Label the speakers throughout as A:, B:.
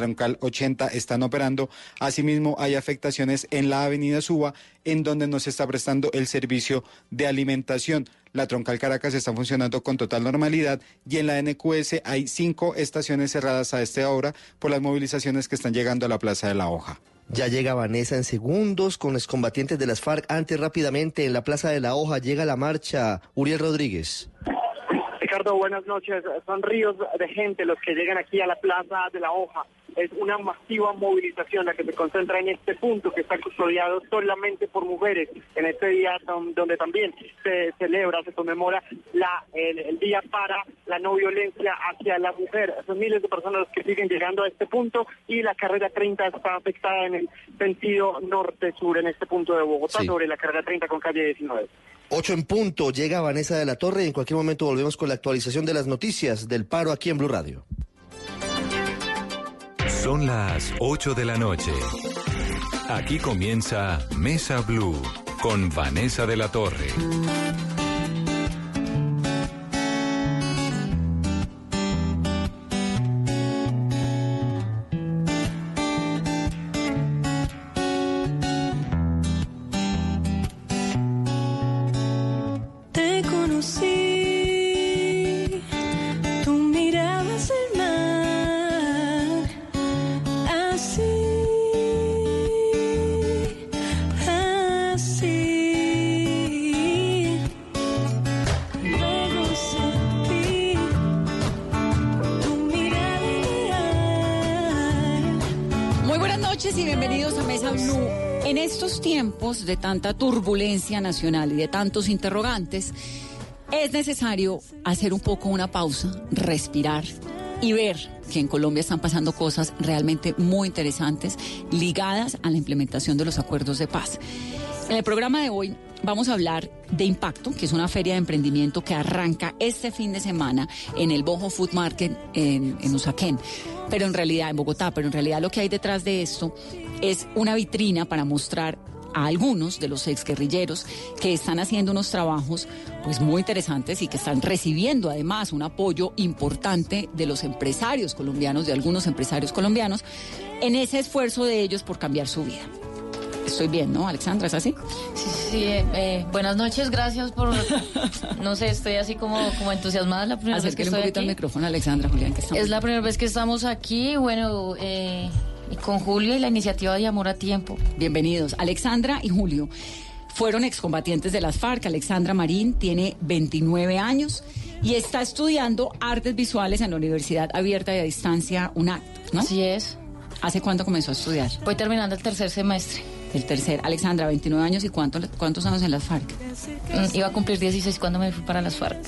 A: Troncal 80 están operando. Asimismo, hay afectaciones en la avenida Suba, en donde no se está prestando el servicio de alimentación. La Troncal Caracas está funcionando con total normalidad y en la NQS hay cinco estaciones cerradas a esta hora por las movilizaciones que están llegando a la Plaza de la Hoja.
B: Ya llega Vanessa en segundos con los combatientes de las FARC. Antes, rápidamente, en la Plaza de la Hoja llega la marcha. Uriel Rodríguez.
C: Ricardo, buenas noches. Son ríos de gente los que llegan aquí a la Plaza de la Hoja es una masiva movilización la que se concentra en este punto que está custodiado solamente por mujeres en este día donde también se celebra, se conmemora la, el, día para la no violencia hacia la mujer. Son miles de personas que siguen llegando a este punto y la carrera 30 está afectada en el sentido norte-sur en este punto de Bogotá sobre la carrera 30 con calle 19.
B: Ocho en punto, llega Vanessa de la Torre y en cualquier momento volvemos con la actualización de las noticias del paro aquí en Blue Radio.
D: Son las 8 de la noche. Aquí comienza Mesa Blue con Vanessa de la Torre.
E: De tanta turbulencia nacional y de tantos interrogantes, es necesario hacer un poco una pausa, respirar y ver que en Colombia están pasando cosas realmente muy interesantes ligadas a la implementación de los acuerdos de paz. En el programa de hoy vamos a hablar de Impacto, que es una feria de emprendimiento que arranca este fin de semana en el Bojo Food Market en, en Usaquén, pero en realidad en Bogotá, pero en realidad lo que hay detrás de esto es una vitrina para mostrar a algunos de los exguerrilleros que están haciendo unos trabajos pues muy interesantes y que están recibiendo además un apoyo importante de los empresarios colombianos, de algunos empresarios colombianos, en ese esfuerzo de ellos por cambiar su vida. Estoy bien, ¿no, Alexandra? ¿Es así?
F: Sí, sí, eh, eh, buenas noches, gracias por... No sé, estoy así como, como entusiasmada. La primera vez que
E: un poquito el micrófono, Alexandra, Julián, que
F: Es la primera vez que estamos aquí, bueno... Eh, y con Julio y la iniciativa de Amor a Tiempo.
E: Bienvenidos. Alexandra y Julio fueron excombatientes de las FARC. Alexandra Marín tiene 29 años y está estudiando artes visuales en la Universidad Abierta y a Distancia UNAC, ¿no?
F: Así es.
E: ¿Hace cuánto comenzó a estudiar?
F: Voy terminando el tercer semestre.
E: El tercer. Alexandra, 29 años y cuánto, cuántos años en las FARC?
F: Mm, iba a cumplir 16 cuando me fui para las FARC.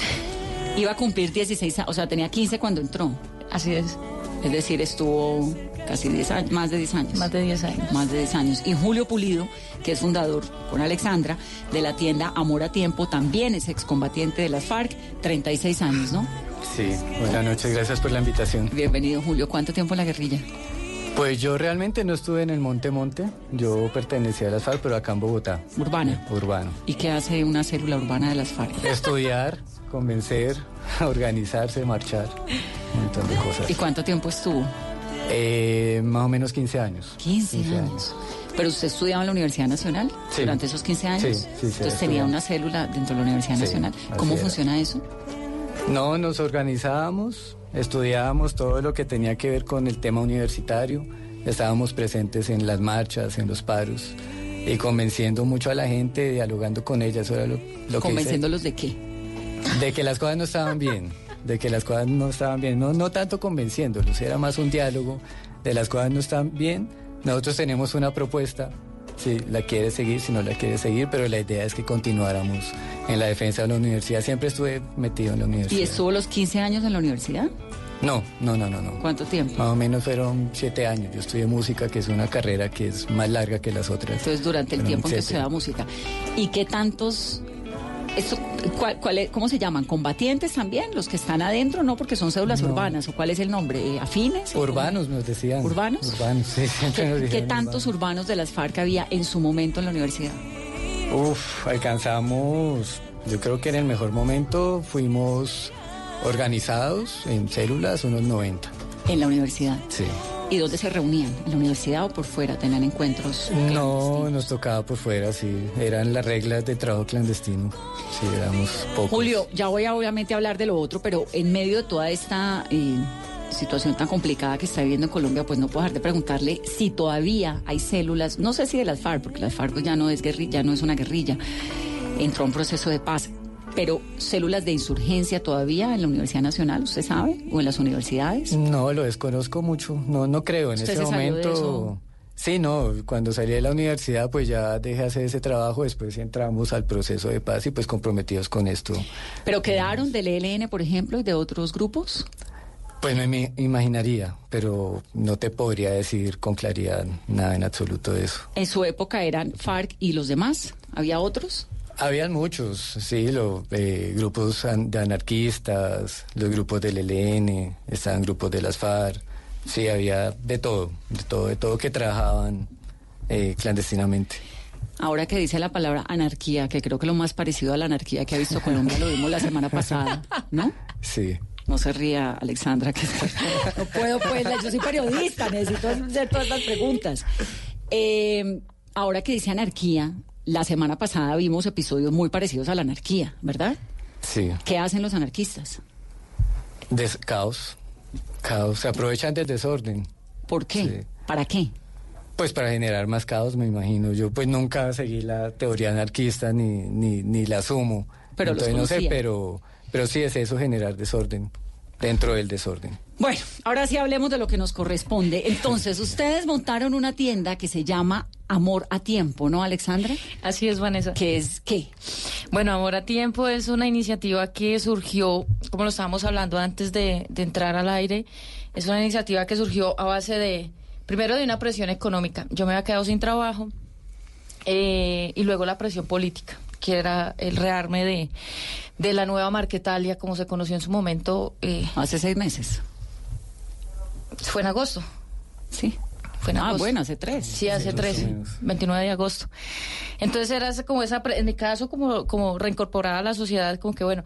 E: Iba a cumplir 16, o sea, tenía 15 cuando entró.
F: Así es.
E: Es decir, estuvo casi 10 años, más de 10 años.
F: Más de 10 años.
E: Más de 10 años. Y Julio Pulido, que es fundador con Alexandra de la tienda Amor a Tiempo, también es excombatiente de las FARC, 36 años, ¿no?
G: Sí, buenas noches, gracias por la invitación.
E: Bienvenido, Julio. ¿Cuánto tiempo en la guerrilla?
G: Pues yo realmente no estuve en el Monte Monte, yo pertenecía a las FARC, pero acá en Bogotá.
E: ¿Urbana?
G: Urbano.
E: ¿Y qué hace una célula urbana de las FARC?
G: Estudiar, convencer, organizarse, marchar, un montón de cosas.
E: ¿Y cuánto tiempo estuvo?
G: Eh, más o menos 15 años.
E: 15, años. ¿Pero usted estudiaba en la Universidad Nacional durante esos 15 años?
G: Sí, sí,
E: Entonces tenía una célula dentro de la Universidad Nacional. ¿Cómo funciona eso?
G: No, nos organizábamos, estudiábamos todo lo que tenía que ver con el tema universitario, estábamos presentes en las marchas, en los paros y convenciendo mucho a la gente, dialogando con ella. Eso era lo, lo
E: ¿Convenciéndolos de qué?
G: De que las cosas no estaban bien, de que las cosas no estaban bien, no, no tanto convenciéndolos, era más un diálogo de las cosas no están bien, nosotros tenemos una propuesta, si la quiere seguir, si no la quiere seguir, pero la idea es que continuáramos en la defensa de la universidad, siempre estuve metido en la universidad.
E: ¿Y estuvo los 15 años en la universidad?
G: No, no, no, no, no.
E: ¿Cuánto tiempo?
G: Más o menos fueron siete años. Yo estudié música, que es una carrera que es más larga que las otras.
E: Entonces, durante el tiempo en que estudiaba música. ¿Y qué tantos cuál, ¿Cómo se llaman? ¿Combatientes también? ¿Los que están adentro? No, porque son cédulas urbanas. ¿O cuál es el nombre? ¿Afines?
G: Urbanos, nos decían.
E: ¿Urbanos?
G: Urbanos, sí.
E: ¿Qué, tantos urbanos. de las FARC había en su momento en la universidad?
G: Uf, alcanzamos, yo creo que en el mejor momento fuimos organizados en células unos 90.
E: ¿En la universidad?
G: Sí.
E: ¿Y dónde se reunían? ¿En la universidad o por fuera? ¿Tenían encuentros?
G: No, nos tocaba por fuera, sí. Eran las reglas de trabajo clandestino. Sí, éramos pocos.
E: Julio, ya voy a obviamente hablar de lo otro, pero en medio de toda esta eh, situación tan complicada que está viviendo en Colombia, pues no puedo dejar de preguntarle si todavía hay células, no sé si de las FARC, porque las FARC ya no es guerrilla, ya no es una guerrilla, entró a un proceso de paz pero células de insurgencia todavía en la Universidad Nacional, ¿usted sabe? ¿O en las universidades?
G: No, lo desconozco mucho. No, no creo. En este momento. Sí, no, cuando salí de la universidad pues ya dejé hacer ese trabajo, después entramos al proceso de paz y pues comprometidos con esto.
E: ¿Pero quedaron del ELN, por ejemplo, y de otros grupos?
G: Pues me imaginaría, pero no te podría decir con claridad nada en absoluto de eso.
E: ¿En su época eran FARC y los demás? ¿Había otros?
G: Habían muchos, sí, los eh, grupos de anarquistas, los grupos del ELN, estaban grupos de las FARC, sí, había de todo, de todo, de todo que trabajaban eh, clandestinamente.
E: Ahora que dice la palabra anarquía, que creo que lo más parecido a la anarquía que ha visto Colombia lo vimos la semana pasada, ¿no?
G: Sí.
E: No se ría, Alexandra, que no puedo, pues, yo soy periodista, necesito hacer todas las preguntas. Eh, ahora que dice anarquía, la semana pasada vimos episodios muy parecidos a la anarquía, ¿verdad?
G: Sí.
E: ¿Qué hacen los anarquistas?
G: Des caos. Caos. Se aprovechan del desorden.
E: ¿Por qué? ¿Para qué?
G: Pues para generar más caos, me imagino. Yo pues nunca seguí la teoría anarquista ni, ni, ni la asumo.
E: Pero
G: Entonces no sé, pero, pero sí es eso, generar desorden dentro del desorden.
E: Bueno, ahora sí hablemos de lo que nos corresponde. Entonces, ustedes montaron una tienda que se llama Amor a Tiempo, ¿no, Alexandra?
F: Así es, Vanessa.
E: ¿Qué es qué?
F: Bueno, Amor a Tiempo es una iniciativa que surgió, como lo estábamos hablando antes de, entrar al aire, es una iniciativa que surgió a base de, primero de una presión económica. Yo me había quedado sin trabajo eh, y luego la presión política que era el rearme de, de la nueva Marquetalia, como se conoció en su momento.
E: Eh, Hace seis meses.
F: Fue en agosto.
E: Sí. Fue en ah, bueno, hace tres.
F: Sí, hace tres, 29 de agosto. Entonces era como esa, en mi caso, como, como reincorporada a la sociedad, como que bueno,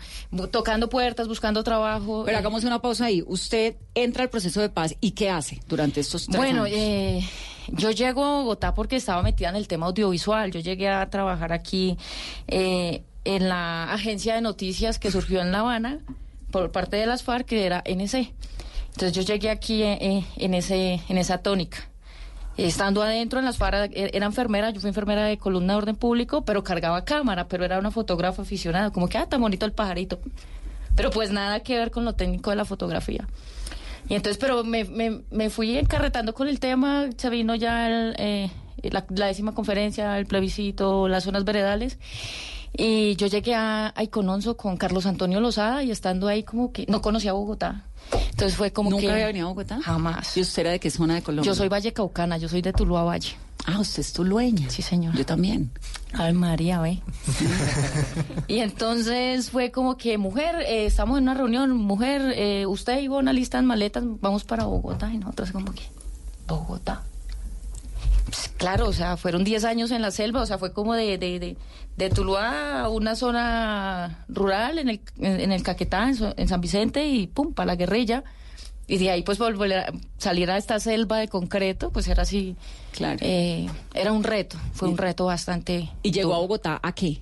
F: tocando puertas, buscando trabajo.
E: Pero eh. hagamos una pausa ahí. Usted entra al proceso de paz y ¿qué hace durante estos tres
F: bueno,
E: años?
F: Bueno, eh, yo llego a Bogotá porque estaba metida en el tema audiovisual. Yo llegué a trabajar aquí eh, en la agencia de noticias que surgió en La Habana por parte de las FARC, que era NC. Entonces yo llegué aquí en, ese, en esa tónica. Estando adentro en las faras, e, era enfermera, yo fui enfermera de columna de orden público, pero cargaba cámara, pero era una fotógrafa aficionada, como que, ah, tan bonito el pajarito. Pero pues nada que ver con lo técnico de la fotografía. Y entonces, pero me, me, me fui encarretando con el tema, se vino ya eh, la, décima conferencia, el plebiscito, las zonas veredales. Y yo llegué a, a Icononso con Carlos Antonio Lozada y estando ahí como que no conocía Bogotá. Entonces fue como
E: ¿Nunca
F: que...
E: ¿Nunca había venido a Bogotá?
F: Jamás.
E: ¿Y usted era de qué zona de Colombia?
F: Yo soy Valle Caucana, yo soy de Tuluá Valle.
E: Ah, usted es tulueña.
F: Sí, señor.
E: Yo también.
F: Ay, María, ve. y entonces fue como que, mujer, eh, estamos en una reunión, mujer, eh, usted y una lista en maletas, vamos para Bogotá. Y nosotros como que, Bogotá. Pues, claro, o sea, fueron 10 años en la selva, o sea, fue como de, de, de, de Tuluá a una zona rural en el, en, el Caquetá, en, San Vicente, y pum, para la guerrilla. Y de ahí, pues, volver a salir a esta selva de concreto, pues era así.
E: Claro.
F: Eh, era un reto, fue un reto bastante.
E: ¿Y llegó a Bogotá a qué?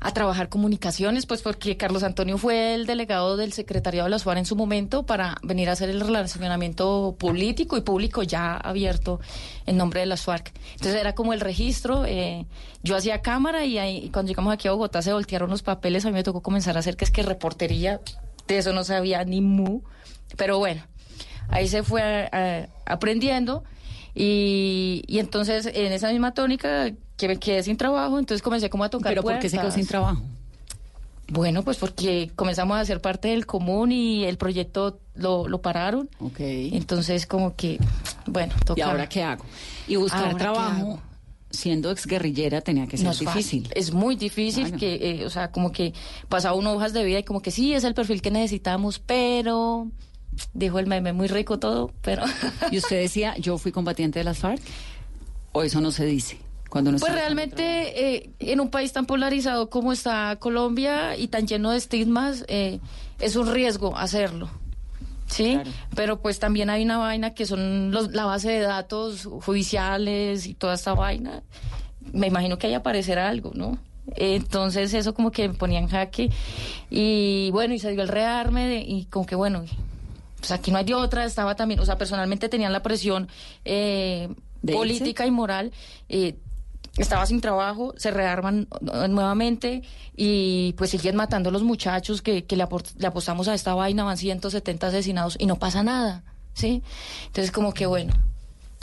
F: A trabajar comunicaciones, pues porque Carlos Antonio fue el delegado del secretariado de la SUAR en su momento para venir a hacer el relacionamiento político y público ya abierto en nombre de la SUARC. Entonces era como el registro, eh, yo hacía cámara y, ahí, cuando llegamos aquí a Bogotá se voltearon los papeles, a mí me tocó comenzar a hacer que es que reportería, de eso no sabía ni mu, pero bueno, ahí se fue eh, aprendiendo y, y entonces en esa misma tónica que me quedé sin trabajo, entonces comencé como a tocar
E: ¿Pero por qué se quedó sin trabajo?
F: Bueno, pues porque comenzamos a ser parte del común y el proyecto lo, lo pararon.
E: Ok.
F: Entonces, como que, bueno,
E: toca. ¿Y ahora qué hago? Y buscar trabajo siendo exguerrillera tenía que ser difícil.
F: Es muy difícil que, eh, o sea, como que pasaba uno hojas de vida y como que sí, es el perfil que necesitamos, pero dijo el meme, muy rico todo, pero...
E: ¿Y usted decía, yo fui combatiente de las FARC? ¿O eso no se dice?
F: Pues realmente eh, en un país tan polarizado como está Colombia y tan lleno de estigmas, eh, es un riesgo hacerlo. Sí,
E: Claro.
F: pero pues también hay una vaina que son los, la base de datos judiciales y toda esta vaina. Me imagino que ahí aparecerá algo, ¿no? Entonces eso como que me ponía en jaque y bueno, y se dio el rearme de- y como que bueno, pues aquí no hay de otra, estaba también, o sea, personalmente tenían la presión eh,
E: ¿De
F: política y moral. eh, estaba sin trabajo, se rearman eh, nuevamente y pues siguen matando a los muchachos que, que le, le apostamos a esta vaina, van 170 asesinados y no pasa nada, ¿sí? Entonces como que bueno,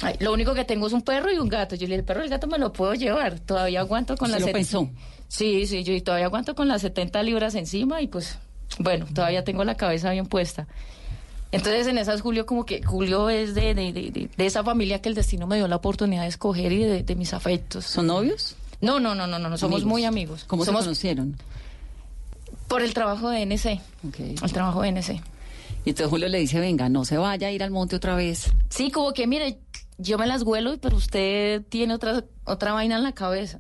F: ay, lo único que tengo es un perro y un gato. Yo le dije, el perro y el gato me lo puedo llevar, todavía aguanto con
E: ¿Usted
F: las...
E: lo pensó?
F: Sí, sí, yo todavía aguanto con las 70 libras encima y pues bueno, todavía tengo la cabeza bien puesta. Entonces en esas Julio como que Julio es de, de, de, de- de esa familia que el destino me dio la oportunidad de escoger y de, mis afectos.
E: ¿Son novios?
F: No, no, no, no, no, somos
E: Amigos.
F: muy amigos.
E: ¿Cómo
F: somos
E: se conocieron?
F: por el trabajo de NC.
E: Ok.
F: El trabajo de NC.
E: Y entonces Julio le dice, venga, no se vaya a ir al monte otra vez.
F: Sí, como que mire, yo me las huelo, pero usted tiene otra otra vaina en la cabeza.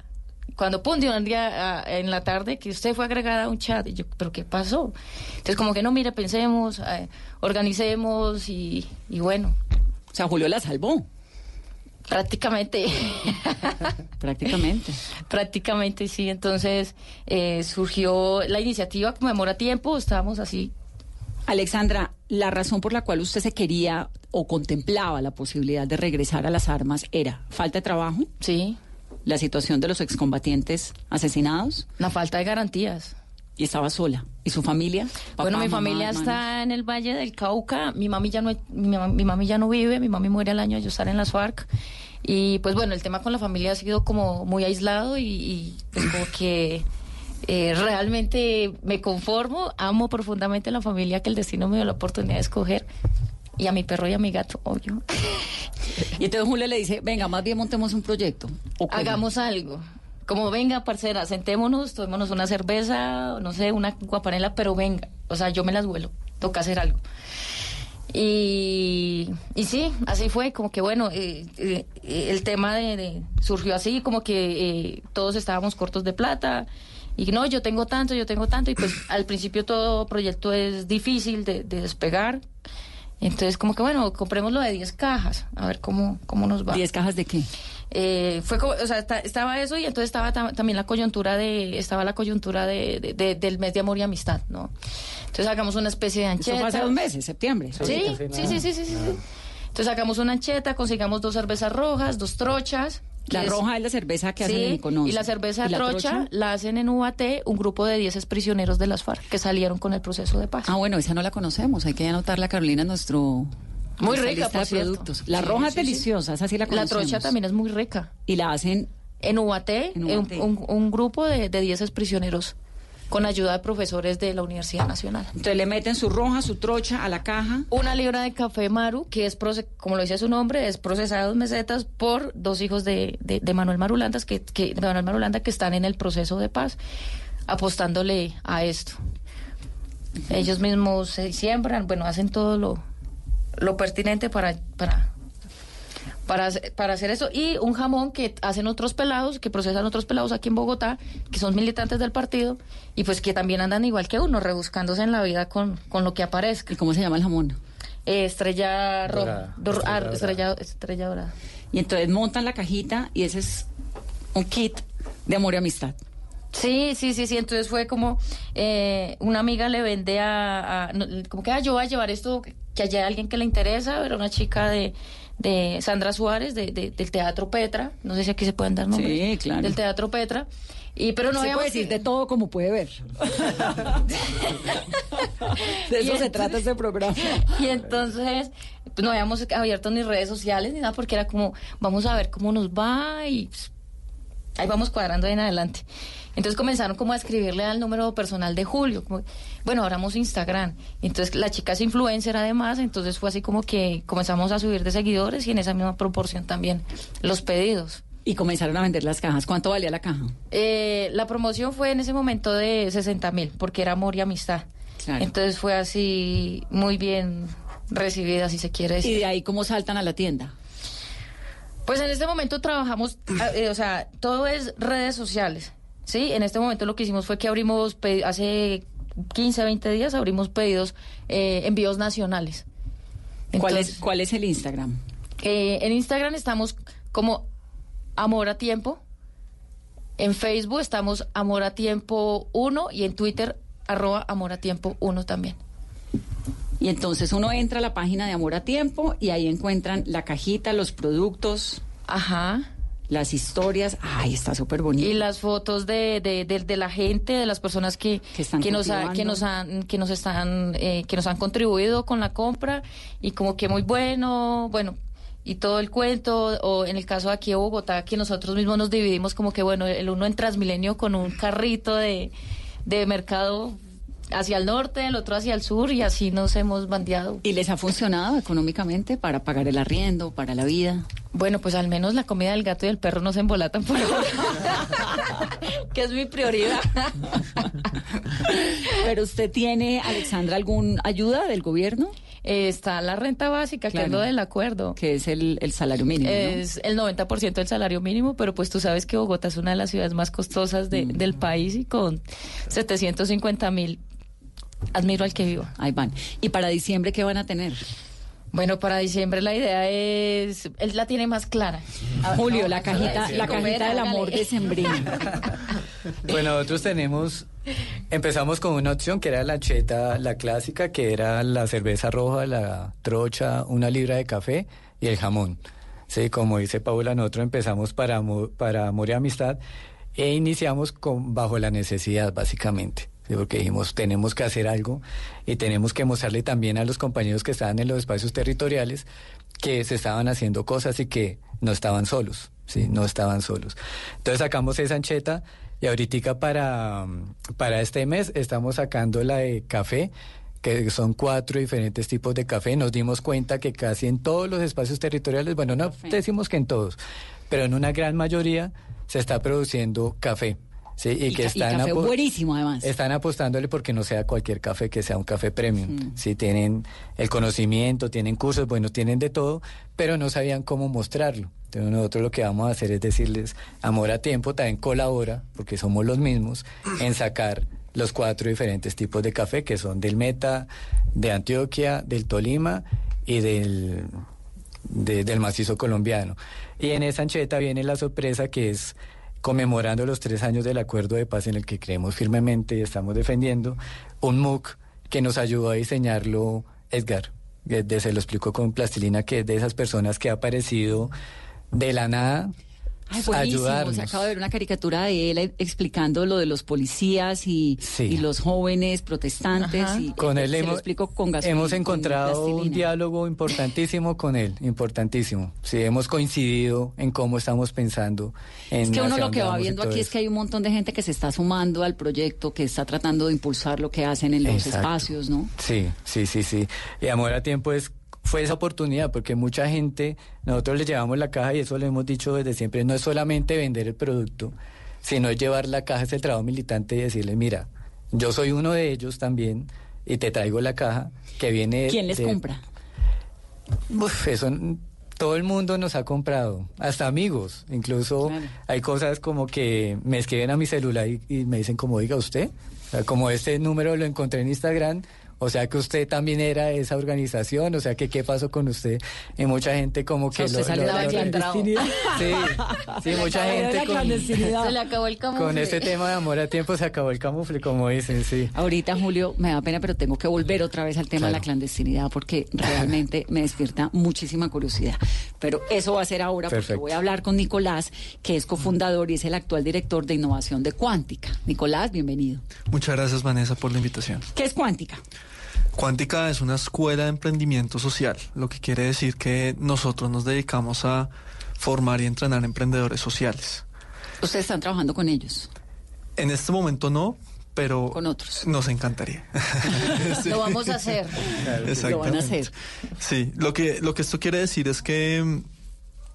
F: Cuando pum, de un día ah, en la tarde que usted fue agregada a un chat, y yo, ¿pero qué pasó? Entonces, como que no, mire, pensemos, eh, organicemos y, y bueno,
E: O sea, Julio la salvó,
F: prácticamente.
E: prácticamente.
F: Prácticamente sí, entonces eh, surgió la iniciativa Conmemora Tiempo, estábamos así.
E: Alexandra, la razón por la cual usted se quería o contemplaba la posibilidad de regresar a las armas era falta de trabajo,
F: Sí,
E: la situación de los excombatientes asesinados
F: la falta de garantías.
E: y estaba sola. ¿Y su familia? Papá,
F: bueno, mi
E: mamá,
F: familia
E: hermanos.
F: está en el Valle del Cauca, mi mami ya no mi, mam- mi mami ya no vive, mi mami muere al año de yo estar en las FARC y pues bueno, el tema con la familia ha sido como muy aislado y, y, pues como que eh, realmente me conformo, amo profundamente la familia que el destino me dio la oportunidad de escoger y a mi perro y a mi gato, obvio.
E: Y entonces Julio le dice, venga, más bien montemos un proyecto. ¿O cómo?
F: Hagamos algo. Como venga, parcera, sentémonos, tomémonos una cerveza, no sé, una guapanela, pero venga. O sea, yo me las vuelo. Toca hacer algo. Y, y sí, así fue, como que bueno, eh, eh, el tema de, de- surgió así, como que eh, todos estábamos cortos de plata. Y no, yo tengo tanto, yo tengo tanto. Y pues al principio todo proyecto es difícil de, de despegar. Entonces, como que bueno, comprémoslo de 10 cajas, a ver cómo, cómo nos va.
E: ¿Diez cajas de qué?
F: Eh, fue como, o sea, esta- estaba eso y entonces estaba tam- también la coyuntura de, estaba la coyuntura de, de- de- del mes de amor y amistad, ¿no? Entonces hagamos una especie de ancheta.
E: fue hace dos meses, septiembre.
F: Sí, sí, sí, sí, sí, sí, sí. Entonces sacamos una ancheta, consigamos dos cervezas rojas, dos trochas.
E: La
F: es-
E: roja es la cerveza que hacen en
F: y la cerveza
E: ¿Y la
F: trocha, la hacen en UAT un grupo de 10 exprisioneros de las FARC que salieron con el proceso de paz.
E: Ah, bueno, esa no la conocemos. Hay que anotarla, Carolina, en nuestro...
F: Muy rica, por cierto.
E: productos. La
F: Sí,
E: roja es
F: sí,
E: deliciosa, esa sí la
F: la
E: conocemos.
F: trocha también es muy rica.
E: Y la hacen...
F: En UAT,
E: En UAT.
F: un, un grupo de, de 10 exprisioneros con ayuda de profesores de la Universidad Nacional.
E: Entonces le meten su roja, su trocha a la caja.
F: Una libra de café Maru, que es, como lo dice su nombre, es procesada a dos mesetas por dos hijos de, de- de Manuel Marulandas, que, que, de Manuel Marulanda, que están en el proceso de paz, apostándole a esto. Ellos mismos se siembran, bueno, hacen todo lo, lo pertinente para, para, para, hacer- para hacer eso. Y un jamón que hacen otros pelados, que procesan otros pelados aquí en Bogotá, que son militantes del partido, y pues que también andan igual que uno, rebuscándose en la vida con, con lo que aparezca.
E: ¿Y cómo se llama el jamón?
F: Eh, estrella roja. Ah,
G: Estrella
F: estrella, estrella dorada.
E: Y entonces montan la cajita y ese es un kit de amor y amistad.
F: Sí, sí, sí, sí. Entonces fue como eh, una amiga le vende a, a- como que ah, yo voy a llevar esto que haya alguien que le interesa. Era una chica de, de Sandra Suárez de, de- del Teatro Petra. No sé si aquí se pueden dar nombres.
E: Sí, claro.
F: Del Teatro Petra. Y pero no
E: se
F: habíamos
E: puede decir
F: que-
E: de todo como puede ver. de eso
F: Y
E: se
F: entonces-
E: trata este programa.
F: Y entonces pues, no habíamos abierto ni redes sociales ni nada porque era como, vamos a ver cómo nos va y pues, ahí vamos cuadrando de en adelante. Entonces comenzaron como a escribirle al número personal de Julio, como, bueno, abramos Instagram. Entonces la chica es influencer además, entonces fue así como que comenzamos a subir de seguidores y en esa misma proporción también los pedidos.
E: Y comenzaron a vender las cajas. ¿Cuánto valía la caja?
F: Eh, la promoción fue en ese momento de 60 mil, porque era amor y amistad.
E: Claro.
F: Entonces fue así muy bien recibida, si se quiere decir.
E: Y de ahí cómo saltan a la tienda.
F: Pues en este momento trabajamos, eh, o sea, todo es redes sociales, ¿sí? En este momento lo que hicimos fue que abrimos, hace 15, 20 días abrimos pedidos, eh, envíos nacionales.
E: ¿Cuál, es, ¿Cuál es el Instagram?
F: eh, en Instagram estamos como Amor a Tiempo. En Facebook estamos Amor a Tiempo 1 y en Twitter arroba Amor a Tiempo 1 también.
E: Y entonces uno entra a la página de Amor a Tiempo y ahí encuentran la cajita, los productos,
F: Ajá.
E: Las historias. Ay, está súper bonito.
F: Y las fotos de, de, de- de la gente, de las personas que,
E: Que están
F: nos, ha- que nos han, que nos están, eh, que nos han contribuido con la compra y como que muy bueno, bueno, y todo el cuento, o en el caso de aquí de Bogotá, que nosotros mismos nos dividimos como que bueno, el uno en Transmilenio con un carrito de, de mercado hacia el norte, el otro hacia el sur, y así nos hemos bandeado.
E: ¿Y les ha funcionado económicamente para pagar el arriendo, para la vida?
F: Bueno, pues al menos la comida del gato y del perro no se embolatan por ahora, que es mi prioridad.
E: Pero usted tiene, Alexandra, algún ayuda del gobierno?
F: Eh, está la renta básica, que es lo del acuerdo.
E: Que es el, el salario mínimo. ¿no?
F: Es el 90% del salario mínimo, pero pues tú sabes que Bogotá es una de las ciudades más costosas de- del país y con 750 mil, admiro al que viva.
E: Ahí van. ¿Y para diciembre qué van a tener?
F: Bueno, para diciembre la idea es, él la tiene más clara.
E: Julio, la cajita, la cajita del amor de Sembrino.
G: Bueno, nosotros tenemos, empezamos con una opción que era la cheta, la clásica, que era la cerveza roja, la trocha, una libra de café y el jamón. Sí, como dice Paula, nosotros empezamos para, amor- para amor y amistad e iniciamos con, bajo la necesidad, básicamente. Sí, porque dijimos, tenemos que hacer algo y tenemos que mostrarle también a los compañeros que estaban en los espacios territoriales que se estaban haciendo cosas y que no estaban solos, sí, no estaban solos. Entonces sacamos esa ancheta y ahorita para, para este mes estamos sacando la de café, que son cuatro diferentes tipos de café. Nos dimos cuenta que casi en todos los espacios territoriales, bueno, no decimos que en todos, pero en una gran mayoría se está produciendo café. Sí, y,
E: Y
G: que
E: y
G: están
E: café buenísimo, además.
G: Están apostándole porque no sea cualquier café, que sea un café premium.
E: Mm.
G: Sí, tienen el conocimiento, tienen cursos, bueno, tienen de todo, pero no sabían cómo mostrarlo. Entonces nosotros lo que vamos a hacer es decirles, Amor a Tiempo también colabora, porque somos los mismos, en sacar los cuatro diferentes tipos de café, que son del Meta, de Antioquia, del Tolima y del, de- del macizo colombiano. Y en esa ancheta viene la sorpresa que es conmemorando los tres años del acuerdo de paz en el que creemos firmemente y estamos defendiendo, un MOOC que nos ayudó a diseñarlo Edgar. se lo explico con plastilina, que es de esas personas que ha aparecido de la nada
E: Ay, buenísimo.
G: ayudarnos.
E: Se acaba de ver una caricatura de él eh, explicando lo de los policías y,
G: Sí.
E: y los jóvenes protestantes.
F: Ajá.
E: Y,
G: Con él hemos,
E: explico con gasolina,
G: hemos
E: con
G: encontrado un diálogo importantísimo con él, importantísimo. Sí, hemos coincidido en cómo estamos pensando. En
E: Es que uno lo que va viendo aquí es que hay un montón de gente que se está sumando al proyecto, que está tratando de impulsar lo que hacen en los
G: Exacto.
E: espacios, ¿no?
G: Sí, sí, sí, sí. Y Amor a Tiempo es fue esa oportunidad porque mucha gente, nosotros le llevamos la caja y eso lo hemos dicho desde siempre, no es solamente vender el producto, sino es llevar la caja, ese trabajo militante y decirle, mira, yo soy uno de ellos también y te traigo la caja que viene...
E: ¿Quién les
G: de-
E: compra?
G: Uf, eso todo el mundo nos ha comprado, hasta amigos. Incluso
E: Claro.
G: hay cosas como que me escriben a mi celular y, y me dicen como diga usted, o sea, como este número lo encontré en Instagram. O sea que usted también era de esa organización, o sea que qué pasó con usted y mucha gente como que
E: sea, usted salió de la
F: clandestinidad.
G: Sí, sí, mucha gente con,
E: clandestinidad.
F: Se le acabó el camufle.
G: con este tema de amor a tiempo se acabó el camufle, como dicen, sí.
E: Ahorita, Julio, me da pena, pero tengo que volver otra vez al tema de la clandestinidad porque realmente me despierta muchísima curiosidad. Pero eso va a ser ahora porque voy a hablar con Nicolás, que es cofundador y es el actual director de innovación de Cuántica. Nicolás, bienvenido.
H: Muchas gracias Vanessa por la invitación.
E: ¿Qué es Cuántica?
H: Cuántica es una escuela de emprendimiento social, lo que quiere decir que nosotros nos dedicamos a formar y entrenar emprendedores sociales.
E: Ustedes están trabajando con ellos,
H: En este momento no, pero
E: con otros.
H: nos encantaría. Sí.
F: Lo vamos a hacer.
E: Lo van a hacer.
H: Sí, lo que, lo que esto quiere decir es que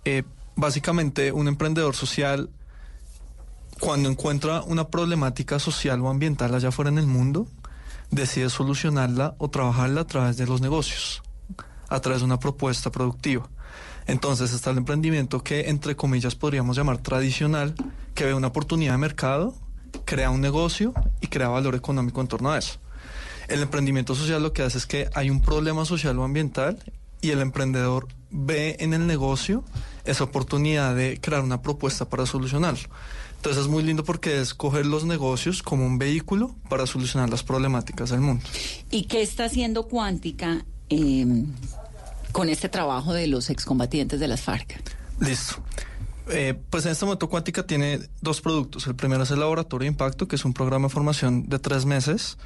H: eh, básicamente un emprendedor social, cuando encuentra una problemática social o ambiental allá afuera en el mundo, decide solucionarla o trabajarla a través de los negocios, a través de una propuesta productiva. Entonces está el emprendimiento que, entre comillas, podríamos llamar tradicional, que ve una oportunidad de mercado, crea un negocio y crea valor económico en torno a eso. El emprendimiento social lo que hace es que hay un problema social o ambiental y el emprendedor ve en el negocio esa oportunidad de crear una propuesta para solucionarlo. Entonces es muy lindo porque es coger los negocios como un vehículo para solucionar las problemáticas del mundo.
E: ¿Y qué está haciendo Cuántica eh, con este trabajo de los excombatientes de las FARC?
H: Listo. Eh, pues en este momento Cuántica tiene dos productos. El primero es el Laboratorio de Impacto, que es un programa de formación de tres meses.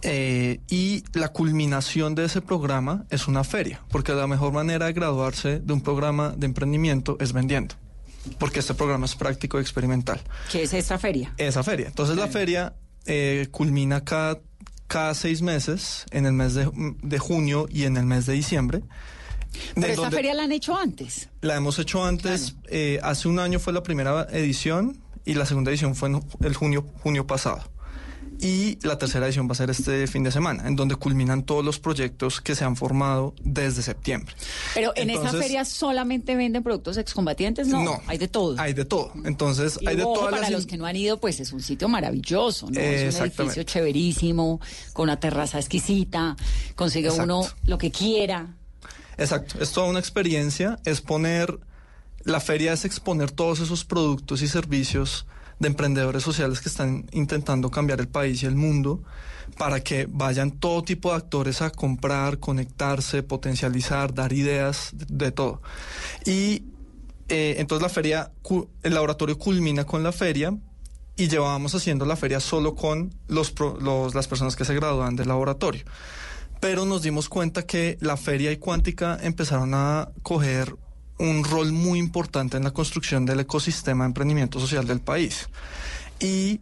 H: Eh, y la culminación de ese programa es una feria, porque la mejor manera de graduarse de un programa de emprendimiento es vendiendo, porque este programa es práctico y experimental.
E: ¿Qué es esta feria?
H: Esa feria. Entonces la feria eh, culmina cada, cada seis meses, en el mes de, de junio y en el mes de diciembre.
E: Pero esta feria la han hecho antes.
H: la hemos hecho antes, eh, hace un año fue la primera edición y la segunda edición fue en el junio, junio pasado. Y la tercera edición va a ser este fin de semana, en donde culminan todos los proyectos que se han formado desde septiembre.
E: Pero en
H: Entonces-
E: feria solamente venden productos excombatientes, no,
H: No.
E: hay de todo.
H: Hay de todo. Entonces,
E: Y
H: hay de todas
E: para
H: las...
E: los que no han ido, pues es un sitio maravilloso, ¿no? Es un edificio chéverísimo, con una terraza exquisita, consigue
H: Exacto.
E: uno lo que quiera.
H: Exacto, es toda una experiencia, es poner, la feria es exponer todos esos productos y servicios de emprendedores sociales que están intentando cambiar el país y el mundo para que vayan todo tipo de actores a comprar, conectarse, potencializar, dar ideas, de, todo. Y eh, entonces la feria, el laboratorio culmina con la feria y llevábamos haciendo la feria solo con los, los- las personas que se gradúan del laboratorio pero nos dimos cuenta que la feria y cuántica empezaron a coger un rol muy importante en la construcción del ecosistema de emprendimiento social del país. Y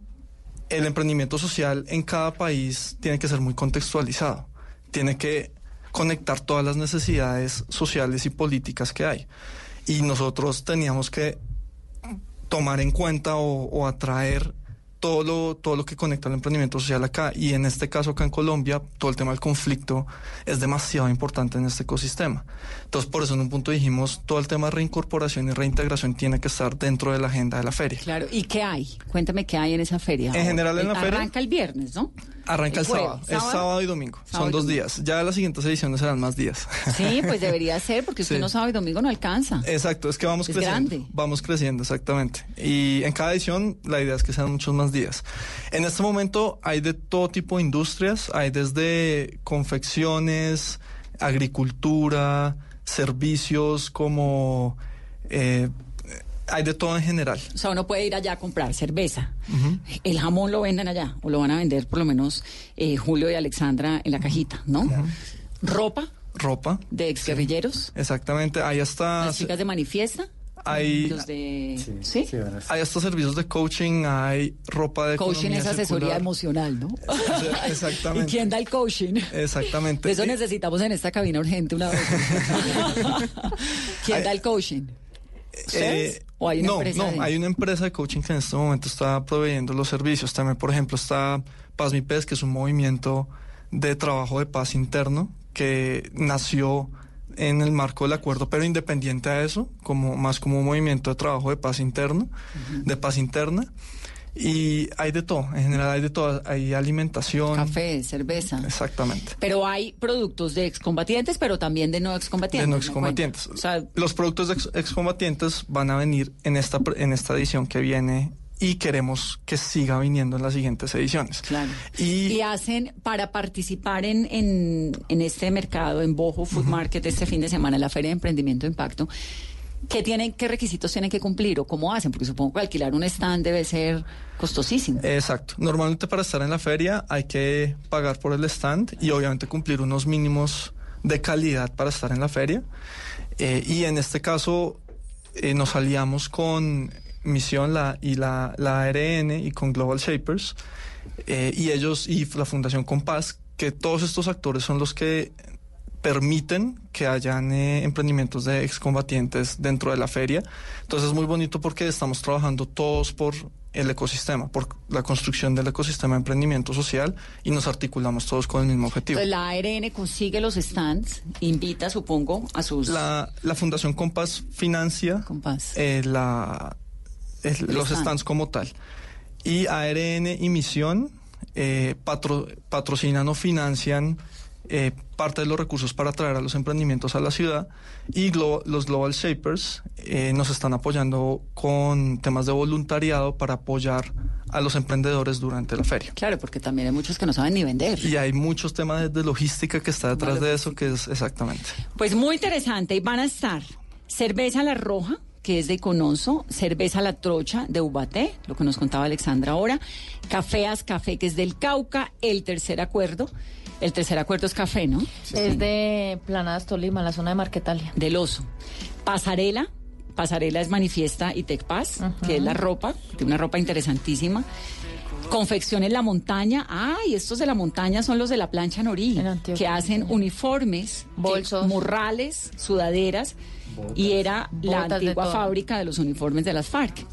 H: el emprendimiento social en cada país tiene que ser muy contextualizado, tiene que conectar todas las necesidades sociales y políticas que hay. Y nosotros teníamos que tomar en cuenta o, o atraer todo lo, todo lo que conecta al emprendimiento social acá. Y en este caso acá en Colombia, todo el tema del conflicto es demasiado importante en este ecosistema. Entonces, por eso en un punto dijimos, todo el tema de reincorporación y reintegración tiene que estar dentro de la agenda de la feria.
E: Claro, ¿y qué hay? Cuéntame qué hay en esa feria.
H: En general en la
E: Arranca
H: feria-
E: el viernes, ¿no?
H: Arranca el, sábado, es sábado y domingo,
E: Sábado
H: son dos
E: domingo.
H: días. Ya las siguientes ediciones serán más días.
E: Sí, pues debería ser, porque usted
H: Sí.
E: no sábado y domingo no alcanza.
H: Exacto, es que vamos
E: Es
H: creciendo.
E: grande.
H: Vamos creciendo, exactamente. Y en cada edición la idea es que sean muchos más días. En este momento hay de todo tipo de industrias, hay desde confecciones, agricultura, servicios como... eh, hay de todo en general.
E: O sea, uno puede ir allá a comprar cerveza. El jamón lo venden allá, o lo van a vender por lo menos eh, Julio y Alexandra en la cajita, ¿no? Ropa
H: Ropa,
E: de exguerrilleros,
H: exactamente. Hay hasta...
E: las chicas de manifiesta,
H: Hay,
E: los de... ¿Sí?
G: bueno,
H: hay hasta servicios de coaching, hay ropa de
E: Coaching es asesoría
H: circular.
E: emocional, ¿no? ¿Y
H: Exactamente.
E: quién da el coaching?
H: Exactamente.
E: Eso
H: Y-
E: necesitamos en esta cabina urgente una vez. ¿Quién
H: Hay-
E: da el coaching?
H: Eh,
E: ¿O hay una
H: no,
E: empresa
H: no,
E: de-
H: hay una empresa de coaching que en este momento está proveyendo los servicios. También, por ejemplo, está Paz Mi Pez, que es un movimiento de trabajo de paz interno que nació en el marco del acuerdo, pero independiente a eso, como más como un movimiento de trabajo de paz interno, de paz interna. Y hay de todo, en general hay de todo, hay alimentación.
E: Café, cerveza.
H: Exactamente.
E: Pero hay productos de excombatientes, pero también de no excombatientes.
H: de no excombatientes.
E: O sea,
H: los productos de ex- excombatientes van a venir en esta pre- en esta edición que viene y queremos que siga viniendo en las siguientes ediciones.
E: claro.
H: Y,
E: Y hacen para participar en, en, en este mercado, en Bojo Food Market, este fin de semana, la Feria de Emprendimiento e Impacto, ¿qué, tienen, ¿qué requisitos tienen que cumplir o cómo hacen? Porque supongo que alquilar un stand debe ser costosísimo.
H: exacto. Normalmente para estar en la feria hay que pagar por el stand y obviamente cumplir unos mínimos de calidad para estar en la feria. Eh, y en este caso eh, nos aliamos con Misión la, y la, la ARN y con Global Shapers eh, y ellos y la Fundación Compás, que todos estos actores son los que permiten que hayan eh, emprendimientos de excombatientes dentro de la feria. Entonces es muy bonito porque estamos trabajando todos por el ecosistema, por la construcción del ecosistema de emprendimiento social y nos articulamos todos con el mismo objetivo.
E: Entonces, la ARN consigue los stands, invita, supongo, a sus
H: La, la Fundación Compás financia
E: compás.
H: eh, la, el-
E: El
H: los
E: stand.
H: stands como tal. Y ARN y Misión eh, patro- patrocinan o financian eh, parte de los recursos para atraer a los emprendimientos a la ciudad y glo- los Global Shapers eh, nos están apoyando con temas de voluntariado para apoyar a los emprendedores durante la feria.
E: Claro, porque también hay muchos que no saben ni vender.
H: Y hay muchos temas de, de logística que está detrás de eso, que es exactamente.
E: Pues muy interesante. Y van a estar cerveza La Roja, que es de Iconoso, cerveza La Trocha de Ubaté, lo que nos contaba Alexandra ahora, Cafeas Café, que es del Cauca, el tercer acuerdo. El tercer acuerdo es café, ¿no?
F: Es de Planadas Tolima, la zona de Marquetalia.
E: Del oso. Pasarela. Pasarela es Manifiesta y Tecpaz, que es la ropa, de una ropa interesantísima. Confecciones La Montaña. Ay, estos de La Montaña son los de la plancha Norí, que hacen uniformes,
F: Bolsos.
E: morrales, sudaderas. y era la
F: de
E: antigua fábrica de los uniformes de las FARC.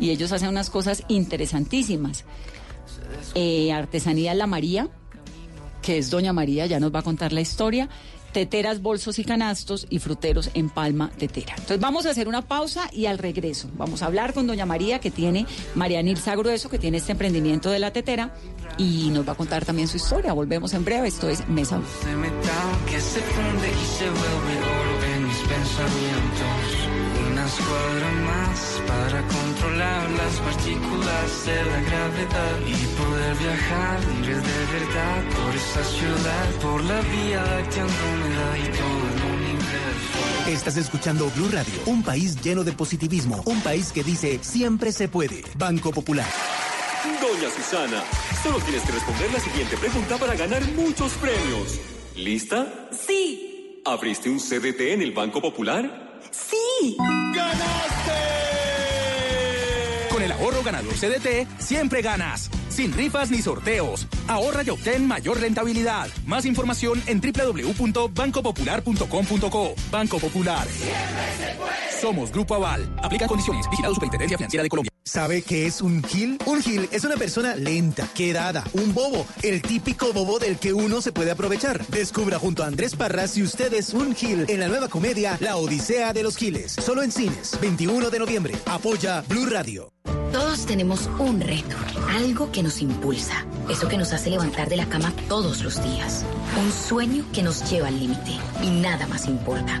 E: Y ellos hacen unas cosas interesantísimas. Eh, Artesanía La María, que es Doña María, ya nos va a contar la historia. Teteras, bolsos y canastos y fruteros en Palma Tetera. Entonces vamos a hacer una pausa y al regreso vamos a hablar con Doña María, que tiene, María Nilsa Grueso, que tiene este emprendimiento de la tetera y nos va a contar también su historia. Volvemos en breve. Esto es Mesa.
I: Una escuadra más para las partículas de la gravedad y poder viajar libre de verdad por esta ciudad, por la vía láctea Andrómeda y todo el universo.
J: Estás escuchando Blue Radio, un país lleno de positivismo, un país que dice siempre se puede. Banco Popular.
K: Doña Susana, solo tienes que responder la siguiente pregunta para ganar muchos premios. ¿Lista?
L: Sí,
K: ¿Abriste un CDT en el Banco Popular?
L: sí.
J: Con el ahorro ganador CDT, siempre ganas. Sin rifas ni sorteos. Ahorra y obtén mayor rentabilidad. Más información en www.bancopopular.com.co. Banco Popular. Somos Grupo Aval. Aplica condiciones. Vigilado Superintendencia Financiera de Colombia.
M: ¿Sabe qué es un gil? Un gil es una persona lenta, quedada, un bobo, el típico bobo del que uno se puede aprovechar. Descubra junto a Andrés Parras si usted es un gil en la nueva comedia La Odisea de los Giles. Solo en cines, 21 de noviembre. Apoya Blue Radio.
N: Todos tenemos un reto, algo que nos impulsa, eso que nos hace levantar de la cama todos los días, un sueño que nos lleva al límite y nada más importa.